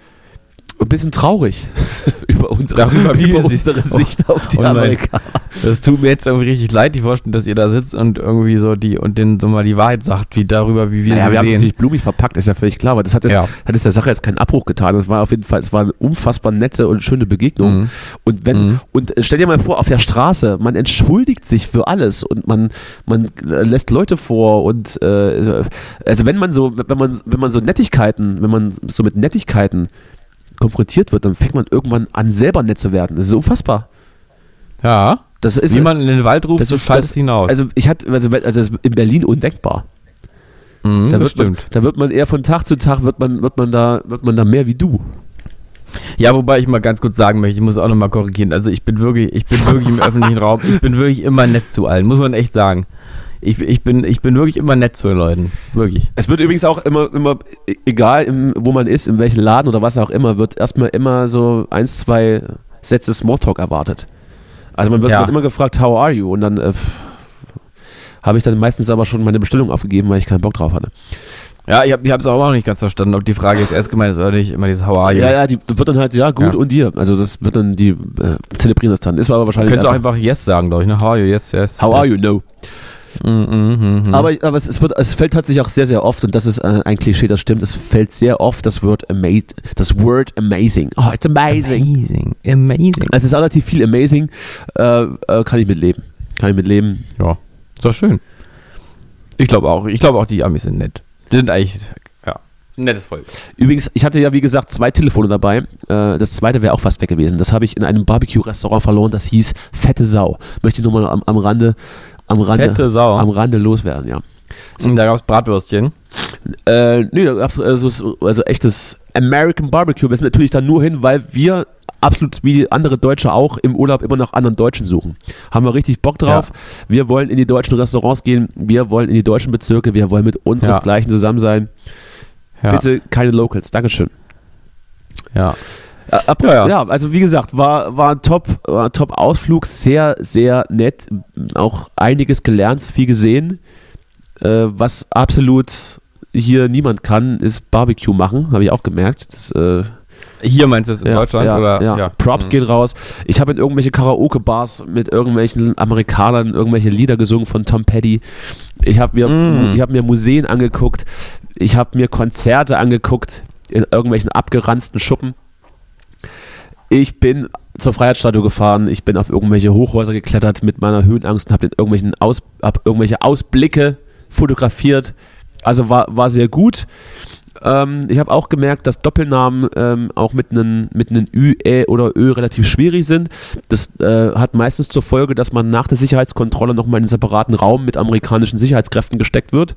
ein bisschen traurig über unsere, Darüber, über unsere Sicht auf die. Amerikaner. Das tut mir jetzt irgendwie richtig leid, die Vorstellung, dass ihr da sitzt und irgendwie so die und den so mal die Wahrheit sagt, wie darüber, wie wir Ja, sie wir haben es natürlich blumig verpackt, ist ja völlig klar, aber das hat, jetzt, Ja. hat es der Sache jetzt keinen Abbruch getan. Das war auf jeden Fall, es war eine unfassbar nette und schöne Begegnung. Mhm. Und wenn, Mhm. und äh, stell dir mal vor, auf der Straße, man entschuldigt sich für alles und man, man äh, lässt Leute vor und äh, also wenn man so, wenn man, wenn man so Nettigkeiten, wenn man so mit Nettigkeiten konfrontiert wird, dann fängt man irgendwann an, selber nett zu werden. Das ist unfassbar. Ja. Das ist, Wie man in den Wald ruft, das ist- schaltet das- hinaus. also ich hatte, also, also in Berlin undenkbar. Mhm, Da das wird, man, stimmt. da wird man eher von Tag zu Tag wird man, wird man da, wird man da mehr wie du. Ja, wobei ich mal ganz kurz sagen möchte, ich muss auch nochmal korrigieren. Also ich bin wirklich, ich bin wirklich im öffentlichen Raum, ich bin wirklich immer nett zu allen, muss man echt sagen. Ich, ich, bin, ich bin wirklich immer nett zu den Leuten. Wirklich. Es wird übrigens auch immer, immer e- egal im, wo man ist, in welchem Laden oder was auch immer, wird erstmal immer so eins, zwei Sätze Smalltalk erwartet. Also man wird, Ja. wird immer gefragt, how are you? Und dann äh, habe ich dann meistens aber schon meine Bestellung aufgegeben, weil ich keinen Bock drauf hatte. Ja, ich habe es auch noch nicht ganz verstanden, ob die Frage jetzt erst gemeint ist oder nicht. Immer dieses How are you? Ja, ja, die wird dann halt, ja, gut Ja. und dir. Also das wird dann, die äh, zelebrieren das dann. Ist aber wahrscheinlich. Könntest du auch einfach Yes sagen, glaube ich. Ne? How are you? Yes, yes. How are yes. you? No. Mm, mm, mm. Aber, aber es, es, wird, es fällt tatsächlich auch sehr, sehr oft, und das ist äh, ein Klischee, das stimmt, es fällt sehr oft das Wort, ama das Word amazing. Oh, it's amazing. amazing. Amazing. Es ist relativ viel amazing, äh, äh, kann ich mitleben. Kann ich mitleben. Ja, ist doch schön. Ich glaube auch. Ich glaube auch, die Amis sind nett. Die sind eigentlich, nettes Volk. Übrigens, ich hatte ja wie gesagt zwei Telefone dabei. Äh, das zweite wäre auch fast weg gewesen. Das habe ich in einem Barbecue-Restaurant verloren, das hieß Fette Sau. Möchte ich nur mal am, am Rande, am Rande, Fette Sau. am Rande loswerden, ja. Und da gab es Bratwürstchen. Äh, nee, da gab es also, also echtes American Barbecue. Wir sind natürlich da nur hin, weil wir absolut wie andere Deutsche auch im Urlaub immer nach anderen Deutschen suchen. Haben wir richtig Bock drauf. Wir wollen in die deutschen Restaurants gehen, wir wollen in die deutschen Bezirke, wir wollen mit unseresgleichen zusammen sein. Ja. Bitte keine Locals. Dankeschön. Ja. Äh, Ja, ja, ja. also wie gesagt, war, war ein Top, war ein Top-Ausflug, sehr, sehr nett. Auch einiges gelernt, viel gesehen, äh, was absolut hier niemand kann, ist Barbecue machen, habe ich auch gemerkt. Das, äh, Hier meinst du es in ja, Deutschland? ja, oder? ja. Props Mhm. geht raus. Ich habe in irgendwelche Karaoke-Bars mit irgendwelchen Amerikanern irgendwelche Lieder gesungen von Tom Petty. Ich habe mir, ich hab mir Museen angeguckt. Ich habe mir Konzerte angeguckt in irgendwelchen abgeranzten Schuppen. Ich bin zur Freiheitsstatue gefahren. Ich bin auf irgendwelche Hochhäuser geklettert mit meiner Höhenangst und habe irgendwelchen Aus, hab irgendwelche Ausblicke fotografiert. Also war, war sehr gut. Ähm, ich habe auch gemerkt, dass Doppelnamen ähm, auch mit einem mit einem Ü, Ä oder Ö relativ schwierig sind. Das äh, hat meistens zur Folge, dass man nach der Sicherheitskontrolle nochmal in einen separaten Raum mit amerikanischen Sicherheitskräften gesteckt wird,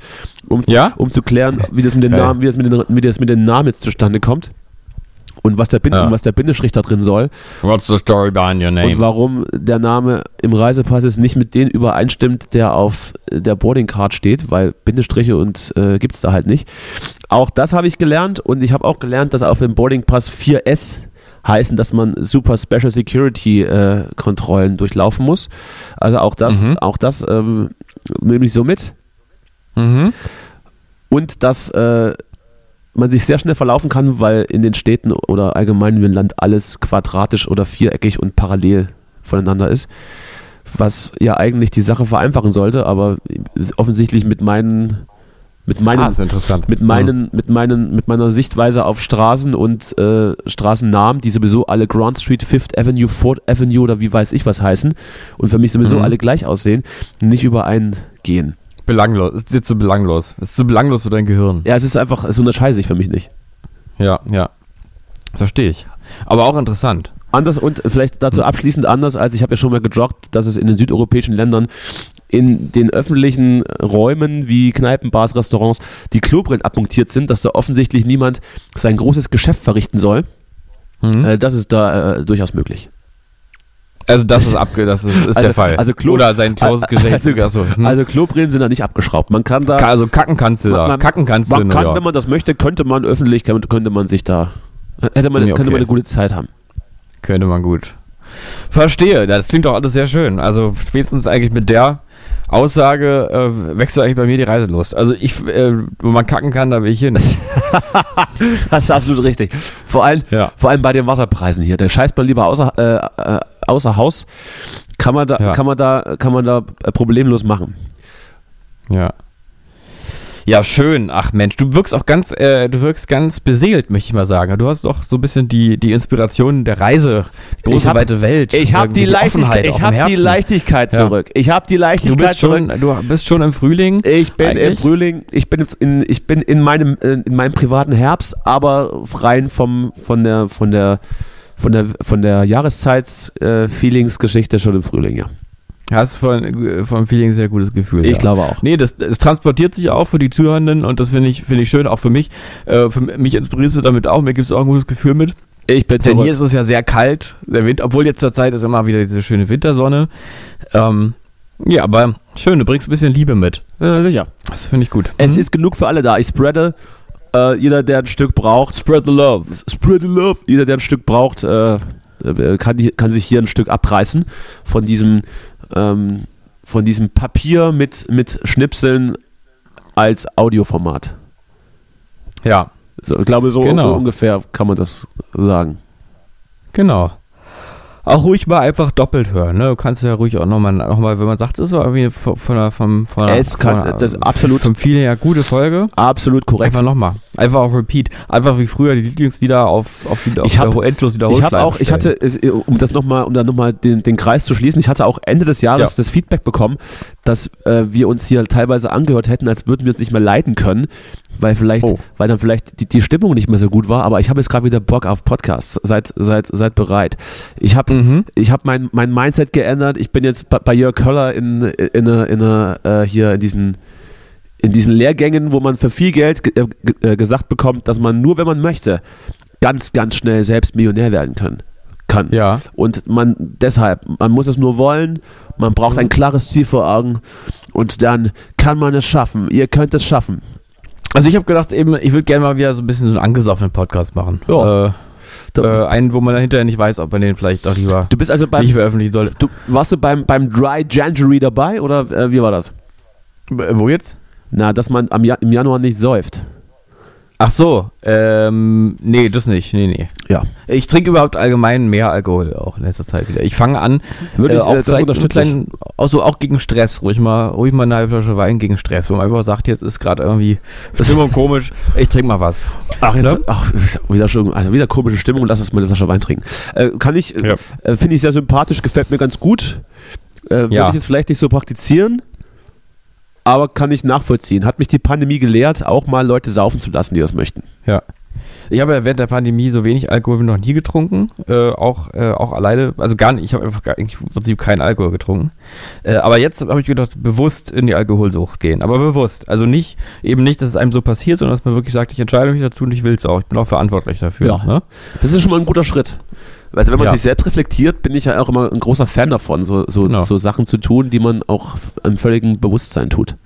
um, Ja? um zu klären, wie das mit den Geil. Namen, wie das mit den, wie das mit den Namen jetzt zustande kommt. Und was der, Bin Ja. und was der Bindestrich da drin soll What's the story behind your und name? warum der Name im Reisepass ist nicht mit dem übereinstimmt, der auf der Boardingcard steht, weil Bindestriche und äh, gibt es da halt nicht. Auch das habe ich gelernt und ich habe auch gelernt, dass auf dem Boardingpass 4S heißen, dass man Super Special Security äh, Kontrollen durchlaufen muss. Also auch das, Mhm. auch das ähm, nehme ich so mit. Mhm. Und dass äh, man sich sehr schnell verlaufen kann, weil in den Städten oder allgemein im Land alles quadratisch oder viereckig und parallel voneinander ist. Was ja eigentlich die Sache vereinfachen sollte, aber offensichtlich mit meinen mit meinen Ah, mit meinen, mit meinen, mit meiner Sichtweise auf Straßen und äh, Straßennamen, die sowieso alle Grand Street, Fifth Avenue, Fourth Avenue oder wie weiß ich was heißen und für mich sowieso Mhm. alle gleich aussehen, nicht übereingehen. Belanglos. Es ist jetzt so belanglos. Es ist so belanglos für dein Gehirn. Ja, es ist einfach, es unterscheidet sich für mich nicht. Ja, ja. Verstehe ich. Aber auch interessant. Anders und vielleicht dazu abschließend anders, als ich habe ja schon mal gejoggt, dass es in den südeuropäischen Ländern in den öffentlichen Räumen wie Kneipen, Bars, Restaurants die Klobrillen abmontiert sind, dass da offensichtlich niemand sein großes Geschäft verrichten soll. Mhm. Das ist da äh, durchaus möglich. Also das ist abge das ist, ist Also- der Fall. also Klo- Oder sein closes also-. Also, hm. Also Klobrillen sind da nicht abgeschraubt. Man kann da, also kacken kannst du da. Man- man- kacken kannst du in man kann, York. wenn man das möchte, könnte man öffentlich, könnte man sich da, hätte man, Ja, könnte man okay. eine gute Zeit haben. Könnte man gut. Verstehe, das klingt doch alles sehr schön. Also spätestens eigentlich mit der Aussage äh, wächst eigentlich bei mir die Reiselust. Also ich, äh, wo man kacken kann, da will ich hin. Das ist absolut richtig. Vor allem, Ja. vor allem bei den Wasserpreisen hier. Da scheißt man lieber außer, äh, äh, außer Haus. Kann man da, Ja. kann man da, kann man da äh, problemlos machen. Ja. Ja, schön. Ach Mensch, du wirkst auch ganz, äh, du wirkst ganz beseelt, möchte ich mal sagen. Du hast doch so ein bisschen die, die Inspiration der Reise, die große hab- weite Welt. Ich habe die Leichtigkeit, ich im habe die. Leichtigkeit Ja. zurück. Ich habe die Du Leichtigkeit bist zurück. schon, du bist schon im Frühling. Ich bin im Eigentlich? Frühling, ich bin in, ich bin in meinem, äh, in meinem privaten Herbst, aber rein vom, von der, von der, von der, von der Jahreszeits-Feelings-Geschichte schon im Frühling, ja. Hast von, vom Feeling ein sehr gutes Gefühl. Ich ja. glaube auch. Nee, das, das transportiert sich auch für die Zuhörenden und das finde ich, finde ich schön, auch für mich. Äh, für mich inspirierst du damit auch, mir gibst du auch ein gutes Gefühl mit. Ich bin Denn hier ist es ja sehr kalt, der Wind, obwohl jetzt zur Zeit ist immer wieder diese schöne Wintersonne. Ähm, ja, aber schön, du bringst ein bisschen Liebe mit. Ja, sicher. Das finde ich gut. Es Mhm. ist genug für alle da. Ich spreade. Äh, jeder, der ein Stück braucht, Spread the love. spread the love. Jeder, der ein Stück braucht, äh, äh, kann, kann sich hier ein Stück abreißen von diesem, ähm, von diesem Papier mit, mit Schnipseln als Audioformat. Ja, So, ich glaube, so Genau. ungefähr kann man das sagen. genau. Auch ruhig mal einfach doppelt hören, ne? Du kannst ja ruhig auch nochmal, noch mal, wenn man sagt, es war irgendwie von, von der, vom, von der, Es kann- von der, das ist absolut- vom Feeling her gute Folge. Absolut korrekt. Einfach nochmal. Einfach auf Repeat. Einfach wie früher die Lieblingslieder auf, auf, auf Ich hab- endlos Ich Wiederholschleife habe auch, ich hatte, es- um das noch mal, um da nochmal den, den Kreis zu schließen, ich hatte auch Ende des Jahres Ja. das Feedback bekommen, dass äh, wir uns hier teilweise angehört hätten, als würden wir uns nicht mehr leiten können, weil vielleicht, Oh. weil dann vielleicht die, die Stimmung nicht mehr so gut war. Aber ich habe jetzt gerade wieder Bock auf Podcasts. Seid, seid, seid bereit. Ich habe, Mhm. ich habe mein, mein Mindset geändert. Ich bin jetzt bei, Jörg Köller in, in, einer- in, einer, äh, hier in diesen in diesen Lehrgängen, wo man für viel Geld ge äh, äh, gesagt bekommt, dass man nur, wenn man möchte, ganz, ganz schnell selbst Millionär werden können, kann. Ja. Und man deshalb, man muss es nur wollen, man braucht ein klares Ziel vor Augen und dann kann man es schaffen. Ihr könnt es schaffen. Also ich habe gedacht, eben, ich würde gerne mal wieder so ein bisschen so einen angesoffenen Podcast machen. Ja. Äh, äh, einen, wo man dann hinterher nicht weiß, ob man den vielleicht auch lieber Du bist also nicht beim, veröffentlichen sollte. du, warst du beim, beim Dry January dabei oder äh, wie war das? Äh, Wo jetzt? Na, dass man am im Januar nicht säuft. Ach so, ähm, nee, das nicht. Nee, nee. Ja. Ich trinke überhaupt allgemein mehr Alkohol auch in letzter Zeit wieder. Ich fange an, Würde ich, äh, auch äh, das vielleicht kleinen, auch so auch gegen Stress, ruhig mal, ruhig mal eine halbe Flasche Wein gegen Stress, wo man einfach sagt, jetzt ist gerade irgendwie Stimmung komisch, ich trinke mal was. Ach, jetzt, Ne? ach, wieder, schon, also wieder komische Stimmung, lass uns mal eine Flasche Wein trinken. Äh, kann ich, äh, Ja. äh, finde ich sehr sympathisch, gefällt mir ganz gut. Äh, Würde Ja. ich jetzt vielleicht nicht so praktizieren, aber kann ich nachvollziehen. Hat mich die Pandemie gelehrt, auch mal Leute saufen zu lassen, die das möchten. Ja. Ich habe ja während der Pandemie so wenig Alkohol wie noch nie getrunken, äh, auch, äh, auch alleine, also gar nicht, ich habe einfach gar, im Prinzip keinen Alkohol getrunken. Äh, aber jetzt habe ich gedacht, bewusst in die Alkoholsucht gehen, aber bewusst. Also nicht, eben nicht, dass es einem so passiert, sondern dass man wirklich sagt, ich entscheide mich dazu und ich will es auch. Ich bin auch verantwortlich dafür. Ja. Ne? Das ist schon mal ein guter Schritt. Also wenn man Ja. sich selbst reflektiert, bin ich ja auch immer ein großer Fan davon, so, so, Genau. so Sachen zu tun, die man auch im völligen Bewusstsein tut.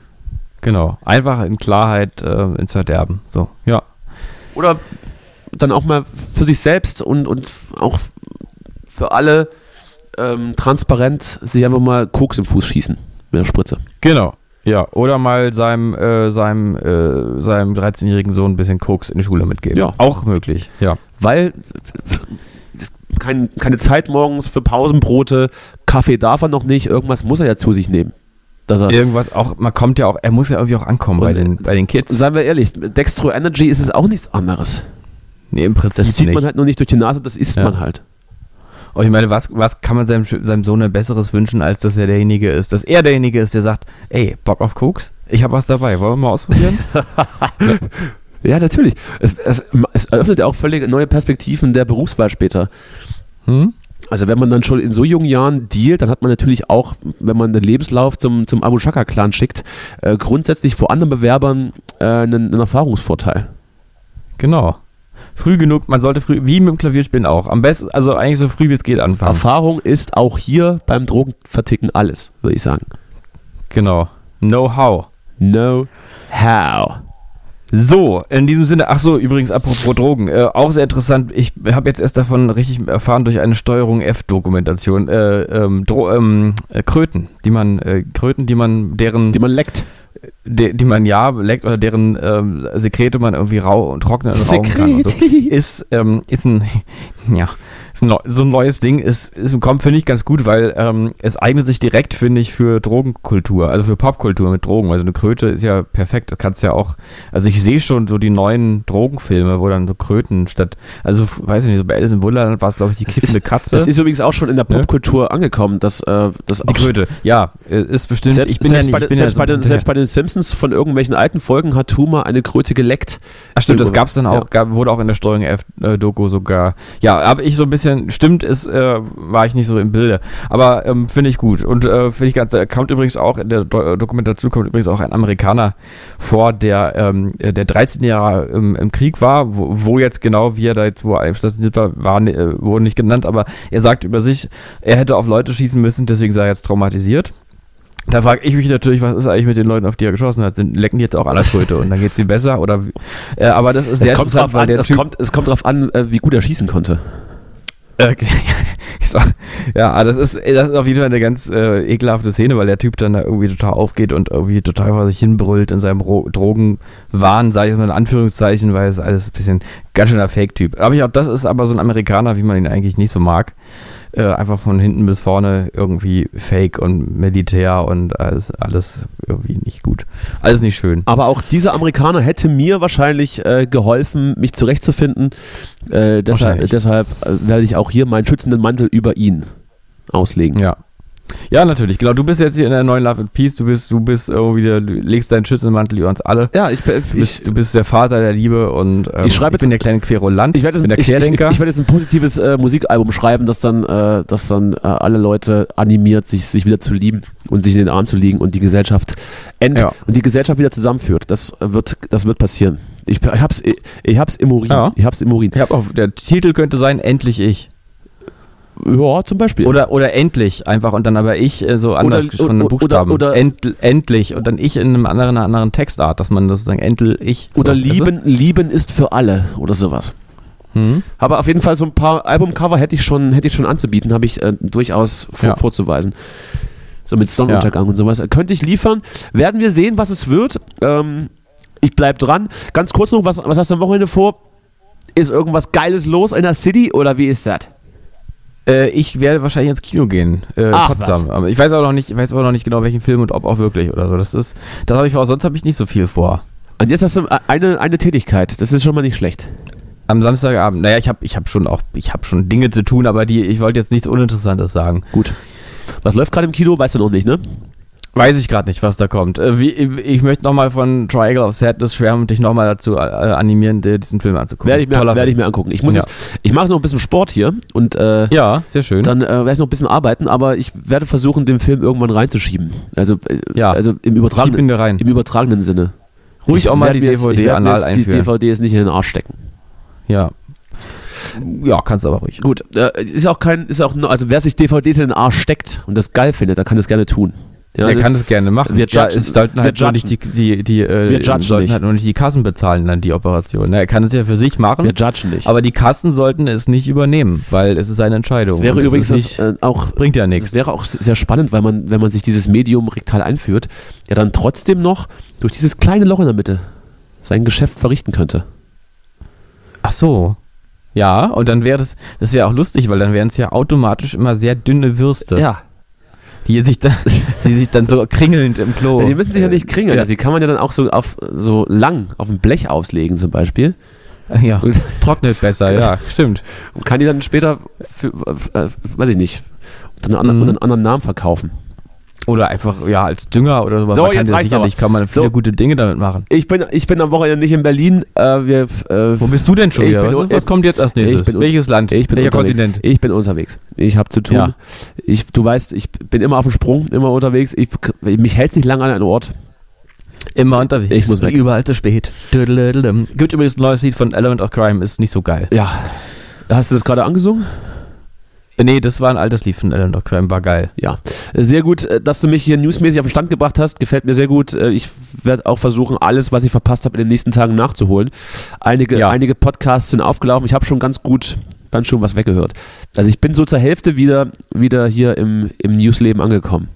Genau. Einfach in Klarheit äh, ins Verderben. So, ja. Oder dann auch mal für sich selbst und, und auch für alle ähm, transparent sich einfach mal Koks im Fuß schießen mit der Spritze. Genau. Ja, oder mal seinem, äh, seinem, äh, seinem 13-jährigen Sohn ein bisschen Koks in die Schule mitgeben. Ja. Auch möglich, ja. Weil kein, keine Zeit morgens für Pausenbrote, Kaffee darf er noch nicht, irgendwas muss er ja zu sich nehmen. Dass er, Irgendwas auch, man kommt ja auch, er muss ja irgendwie auch ankommen bei den, bei den Kids. Seien wir ehrlich, Dextro Energy ist es auch nichts anderes. Nee, im Prinzip Das zieht nicht. man halt nur nicht durch die Nase, das isst Ja. man halt. Und ich meine, was, was kann man seinem, seinem Sohn denn Besseres wünschen, als dass er derjenige ist, dass er derjenige ist, der sagt, ey, Bock auf Koks? Ich habe was dabei, wollen wir mal ausprobieren? Ja, natürlich. Es, es, es eröffnet ja auch völlig neue Perspektiven der Berufswahl später. hm? Also wenn man dann schon in so jungen Jahren dealt, dann hat man natürlich auch, wenn man den Lebenslauf zum, zum Abu Shaka-Clan schickt, äh, grundsätzlich vor anderen Bewerbern äh, einen, einen Erfahrungsvorteil. Genau. Früh genug, man sollte früh, wie mit dem Klavierspielen auch, am besten, also eigentlich so früh wie es geht anfangen. Erfahrung ist auch hier beim Drogenverticken alles, würde ich sagen. Genau. Know-how. No how. So, in diesem Sinne, ach so, übrigens, apropos Drogen, äh, auch sehr interessant, ich habe jetzt erst davon richtig erfahren durch eine Steuerung F-Dokumentation, äh, ähm, ähm, äh, Kröten, die man, äh, Kröten, die man, deren, Die man leckt. die, die man ja leckt oder deren ähm, Sekrete man irgendwie rau und trocknen und und so, ist, ähm, ist ein, ja, so ein neues Ding, ist, ist kommt, finde ich, ganz gut, weil ähm, es eignet sich direkt, finde ich, für Drogenkultur, also für Popkultur mit Drogen. Also eine Kröte ist ja perfekt. Das kannst ja auch, also ich sehe schon so die neuen Drogenfilme, wo dann so Kröten statt, also weiß ich nicht, so bei Alice im Wunderland war es, glaube ich, die kippende Katze. Das ist übrigens auch schon in der Ne? Popkultur angekommen, dass äh, das die Kröte, ja, äh, ist bestimmt, Selbst, ich bin selbst, ja nicht, bei, selbst, ja bei den, selbst bei den Simpsons von irgendwelchen alten Folgen hat Tuma eine Kröte geleckt. Ach stimmt, das gab es dann auch, Ja. gab, wurde auch in der Steuerung F-Doku sogar. Ja, aber ich so ein bisschen, stimmt, ist, äh, war ich nicht so im Bilde. Aber ähm, finde ich gut. Und äh, finde ich ganz, äh, kommt übrigens auch, in der Do äh, Dokumentation kommt übrigens auch ein Amerikaner vor, der, ähm, äh, der 13 Jahre im, im Krieg war, wo, wo jetzt genau, wie er da jetzt, wo er stationiert war, war äh, wurde nicht genannt, aber er sagt über sich, er hätte auf Leute schießen müssen, deswegen sei er jetzt traumatisiert. Da frage ich mich natürlich, was ist eigentlich mit den Leuten, auf die er geschossen hat? Sind, lecken die jetzt auch alle Kröte und dann geht's ihnen besser? Oder? Äh, aber das ist Es sehr kommt, interessant, weil an, der es, Typ. kommt, es kommt drauf an, äh, wie gut er schießen konnte. Äh, so. ja, das ist, das ist auf jeden Fall eine ganz äh, ekelhafte Szene, weil der Typ dann da irgendwie total aufgeht und irgendwie total vor sich hinbrüllt in seinem Ro Drogenwahn, sage ich mal in Anführungszeichen, weil es alles ein bisschen ganz schöner Fake-Typ. Aber ich auch, das ist aber so ein Amerikaner, wie man ihn eigentlich nicht so mag. Äh, einfach von hinten bis vorne irgendwie Fake und Militär und alles, alles irgendwie nicht gut. Alles nicht schön. Aber auch dieser Amerikaner hätte mir wahrscheinlich äh, geholfen, mich zurechtzufinden. Äh, deshalb deshalb äh, werde ich auch hier meinen schützenden Mantel über ihn auslegen. Ja. Ja, natürlich. Genau, du bist jetzt hier in der neuen Love and Peace. Du bist, du bist irgendwie, der, du legst deinen Schützenmantel über uns alle. Ja, ich, Du bist, du bist der Vater der Liebe und ähm, Ich schreibe jetzt- bin der kleine Querulant. Ich werde bin der jetzt, ich, ich, Querdenker. ich werde jetzt ein positives äh, Musikalbum schreiben, das dann, äh, das dann äh, alle Leute animiert, sich, sich wieder zu lieben und sich in den Arm zu liegen und die Gesellschaft end Ja. und die Gesellschaft wieder zusammenführt. Das wird, das wird passieren. Ich, ich hab's, ich, ich hab's im Urin. Ja. Ich hab's im Urin. ich hab auch, der Titel könnte sein, endlich ich. Ja, zum Beispiel. Oder, oder endlich einfach und dann aber ich äh, so anders Oder- von den oder- Buchstaben. oder- End, endlich und dann ich in einem anderen, einer anderen Textart, dass man das sagen, endlich ich. oder lieben, lieben ist für alle oder sowas. du? Hm? Aber auf jeden Fall so ein paar Albumcover hätte ich schon, hätte ich schon anzubieten, habe ich äh, durchaus vor, Ja. vorzuweisen. So mit Sonnenuntergang und sowas. Könnte ich liefern. Werden wir sehen, was es wird. Ähm, ich bleib dran. Ganz kurz noch, was, was hast du am Wochenende vor? Ist irgendwas Geiles los in der City oder wie ist das? Äh, ich werde wahrscheinlich ins Kino gehen. Äh, Ach, Potsdam. Aber ich weiß auch noch nicht, ich weiß aber noch nicht genau, welchen Film und ob auch wirklich oder so. Das ist, das habe ich vor, sonst habe ich nicht so viel vor. Und jetzt hast du eine, eine Tätigkeit. Das ist schon mal nicht schlecht. Am Samstagabend. Naja, ich habe ich hab schon auch, ich habe schon Dinge zu tun, aber die, ich wollte jetzt nichts Uninteressantes sagen. Gut. Was läuft gerade im Kino, weißt du noch nicht, ne? Weiß ich gerade nicht, was da kommt. Äh, wie, ich möchte nochmal von Triangle of Sadness schwärmen und dich nochmal dazu äh, animieren, dir diesen Film anzugucken. Werde ich mir, Toller werde ich mir angucken. Ich muss Ja. jetzt, ich mache noch ein bisschen Sport hier und äh, Ja, sehr schön. dann äh, werde ich noch ein bisschen arbeiten, aber ich werde versuchen, den Film irgendwann reinzuschieben. Also, äh, Ja. also im übertragenen, rein. im übertragenen Sinne. Ruhig Ich auch mal die DVD anal jetzt Die einführen. DVD ist nicht in den Arsch stecken. Ja. Ja, kannst aber ruhig. Gut, äh, ist auch kein, ist auch, also wer sich DVDs in den Arsch steckt und das geil findet, der kann das gerne tun. Ja, er das kann das gerne machen. wir ja, judgen- sollten halt nur nicht die, die, die, äh, sollten nicht. halt nur nicht die Kassen bezahlen, dann die Operation. Er kann es ja für sich machen, wir judgen nicht. aber die Kassen sollten es nicht übernehmen, weil es ist seine Entscheidung. das wäre es übrigens nicht, das, äh, auch bringt ja Das nichts. wäre auch sehr spannend, weil man, wenn man sich dieses Medium rektal einführt, ja dann trotzdem noch durch dieses kleine Loch in der Mitte sein Geschäft verrichten könnte. Ach so. Ja, und dann wäre das, das wäre auch lustig, weil dann wären es ja automatisch immer sehr dünne Würste, Ja. Die sich dann, die sich dann so kringelnd im Klo. Die müssen sich ja nicht kringeln. Ja. Also die kann man ja dann auch so auf so lang auf dem Blech auslegen zum Beispiel. Ja, trocknet besser, ja, stimmt. Und kann die dann später für, äh, weiß ich nicht, unter einem, anderen, Mhm. unter einem anderen Namen verkaufen. Oder einfach, ja, als Dünger oder sowas. So, man kann ja sicherlich, kann man viele So. gute Dinge damit machen. Ich bin, ich bin am Wochenende nicht in Berlin. Äh, wir, äh, Wo bist du denn schon wieder? Was, ist, was kommt jetzt als nächstes? Welches Land? Ich bin Welcher unterwegs. Kontinent? Ich bin unterwegs. Ich habe zu tun. Ja. Ich, du weißt, ich bin immer auf dem Sprung, immer unterwegs. Ich, mich hält nicht lange an einen Ort. Immer unterwegs. Ich muss weg. Überall zu spät. Gibt übrigens ein neues Lied von Element of Crime, ist nicht so geil. Ja. Hast du das gerade angesungen? Äh, Nee, das war ein altes Lied von of Crime, war geil. Ja. Sehr gut, äh, dass du mich hier newsmäßig auf den Stand gebracht hast. Gefällt mir sehr gut. Äh, Ich werde auch versuchen, alles, was ich verpasst habe, in den nächsten Tagen nachzuholen. Einige, Ja. einige Podcasts sind aufgelaufen. Ich habe schon ganz gut dann schon was weggehört. Also ich bin so zur Hälfte wieder, wieder hier im, im Newsleben angekommen.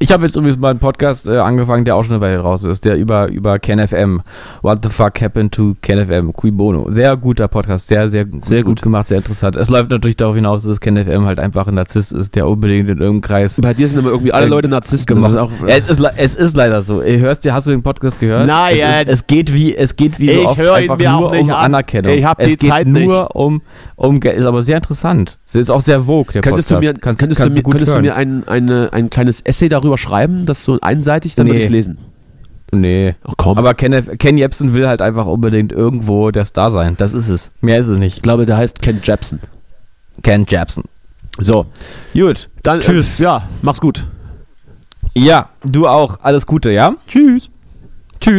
Ich habe jetzt übrigens mal einen Podcast äh, angefangen, der auch schon eine Weile raus ist, der über, über KenFM. What the fuck happened to KenFM? Cui Bono. Sehr guter Podcast, sehr, sehr, gut, Sehr gut gut. gemacht, sehr interessant. Es läuft natürlich darauf hinaus, dass KenFM halt einfach ein Narzisst ist, der unbedingt in irgendeinem Kreis Bei dir sind immer irgendwie alle Äh, Leute Narzissten. gemacht. Ist auch, Ja, es, ist, es ist leider so. Hörst dir, hast du den Podcast gehört? Nein. Es, ist, es geht wie, es geht wie so Ich oft einfach nur um an. Anerkennung. Ich hab es die geht Zeit nur nicht. um, um Geld. Ist aber sehr interessant. Es ist auch sehr vogue, der Könntest Podcast. du mir, kannst, könntest kannst du mir, könntest du mir ein, eine, ein kleines Essay darüber schreiben, das so einseitig, dann würde Nee. ich es lesen. Nee. Ach komm. Aber Ken, Ken Jebsen will halt einfach unbedingt irgendwo der Star sein. Das ist es. Mehr ist es nicht. ich glaube, der heißt Ken Jepsen. Ken Jebsen. So, Gut. dann Tschüss. Äh, ja, mach's gut. Ja, du auch. Alles Gute, ja? Tschüss. Tschüss.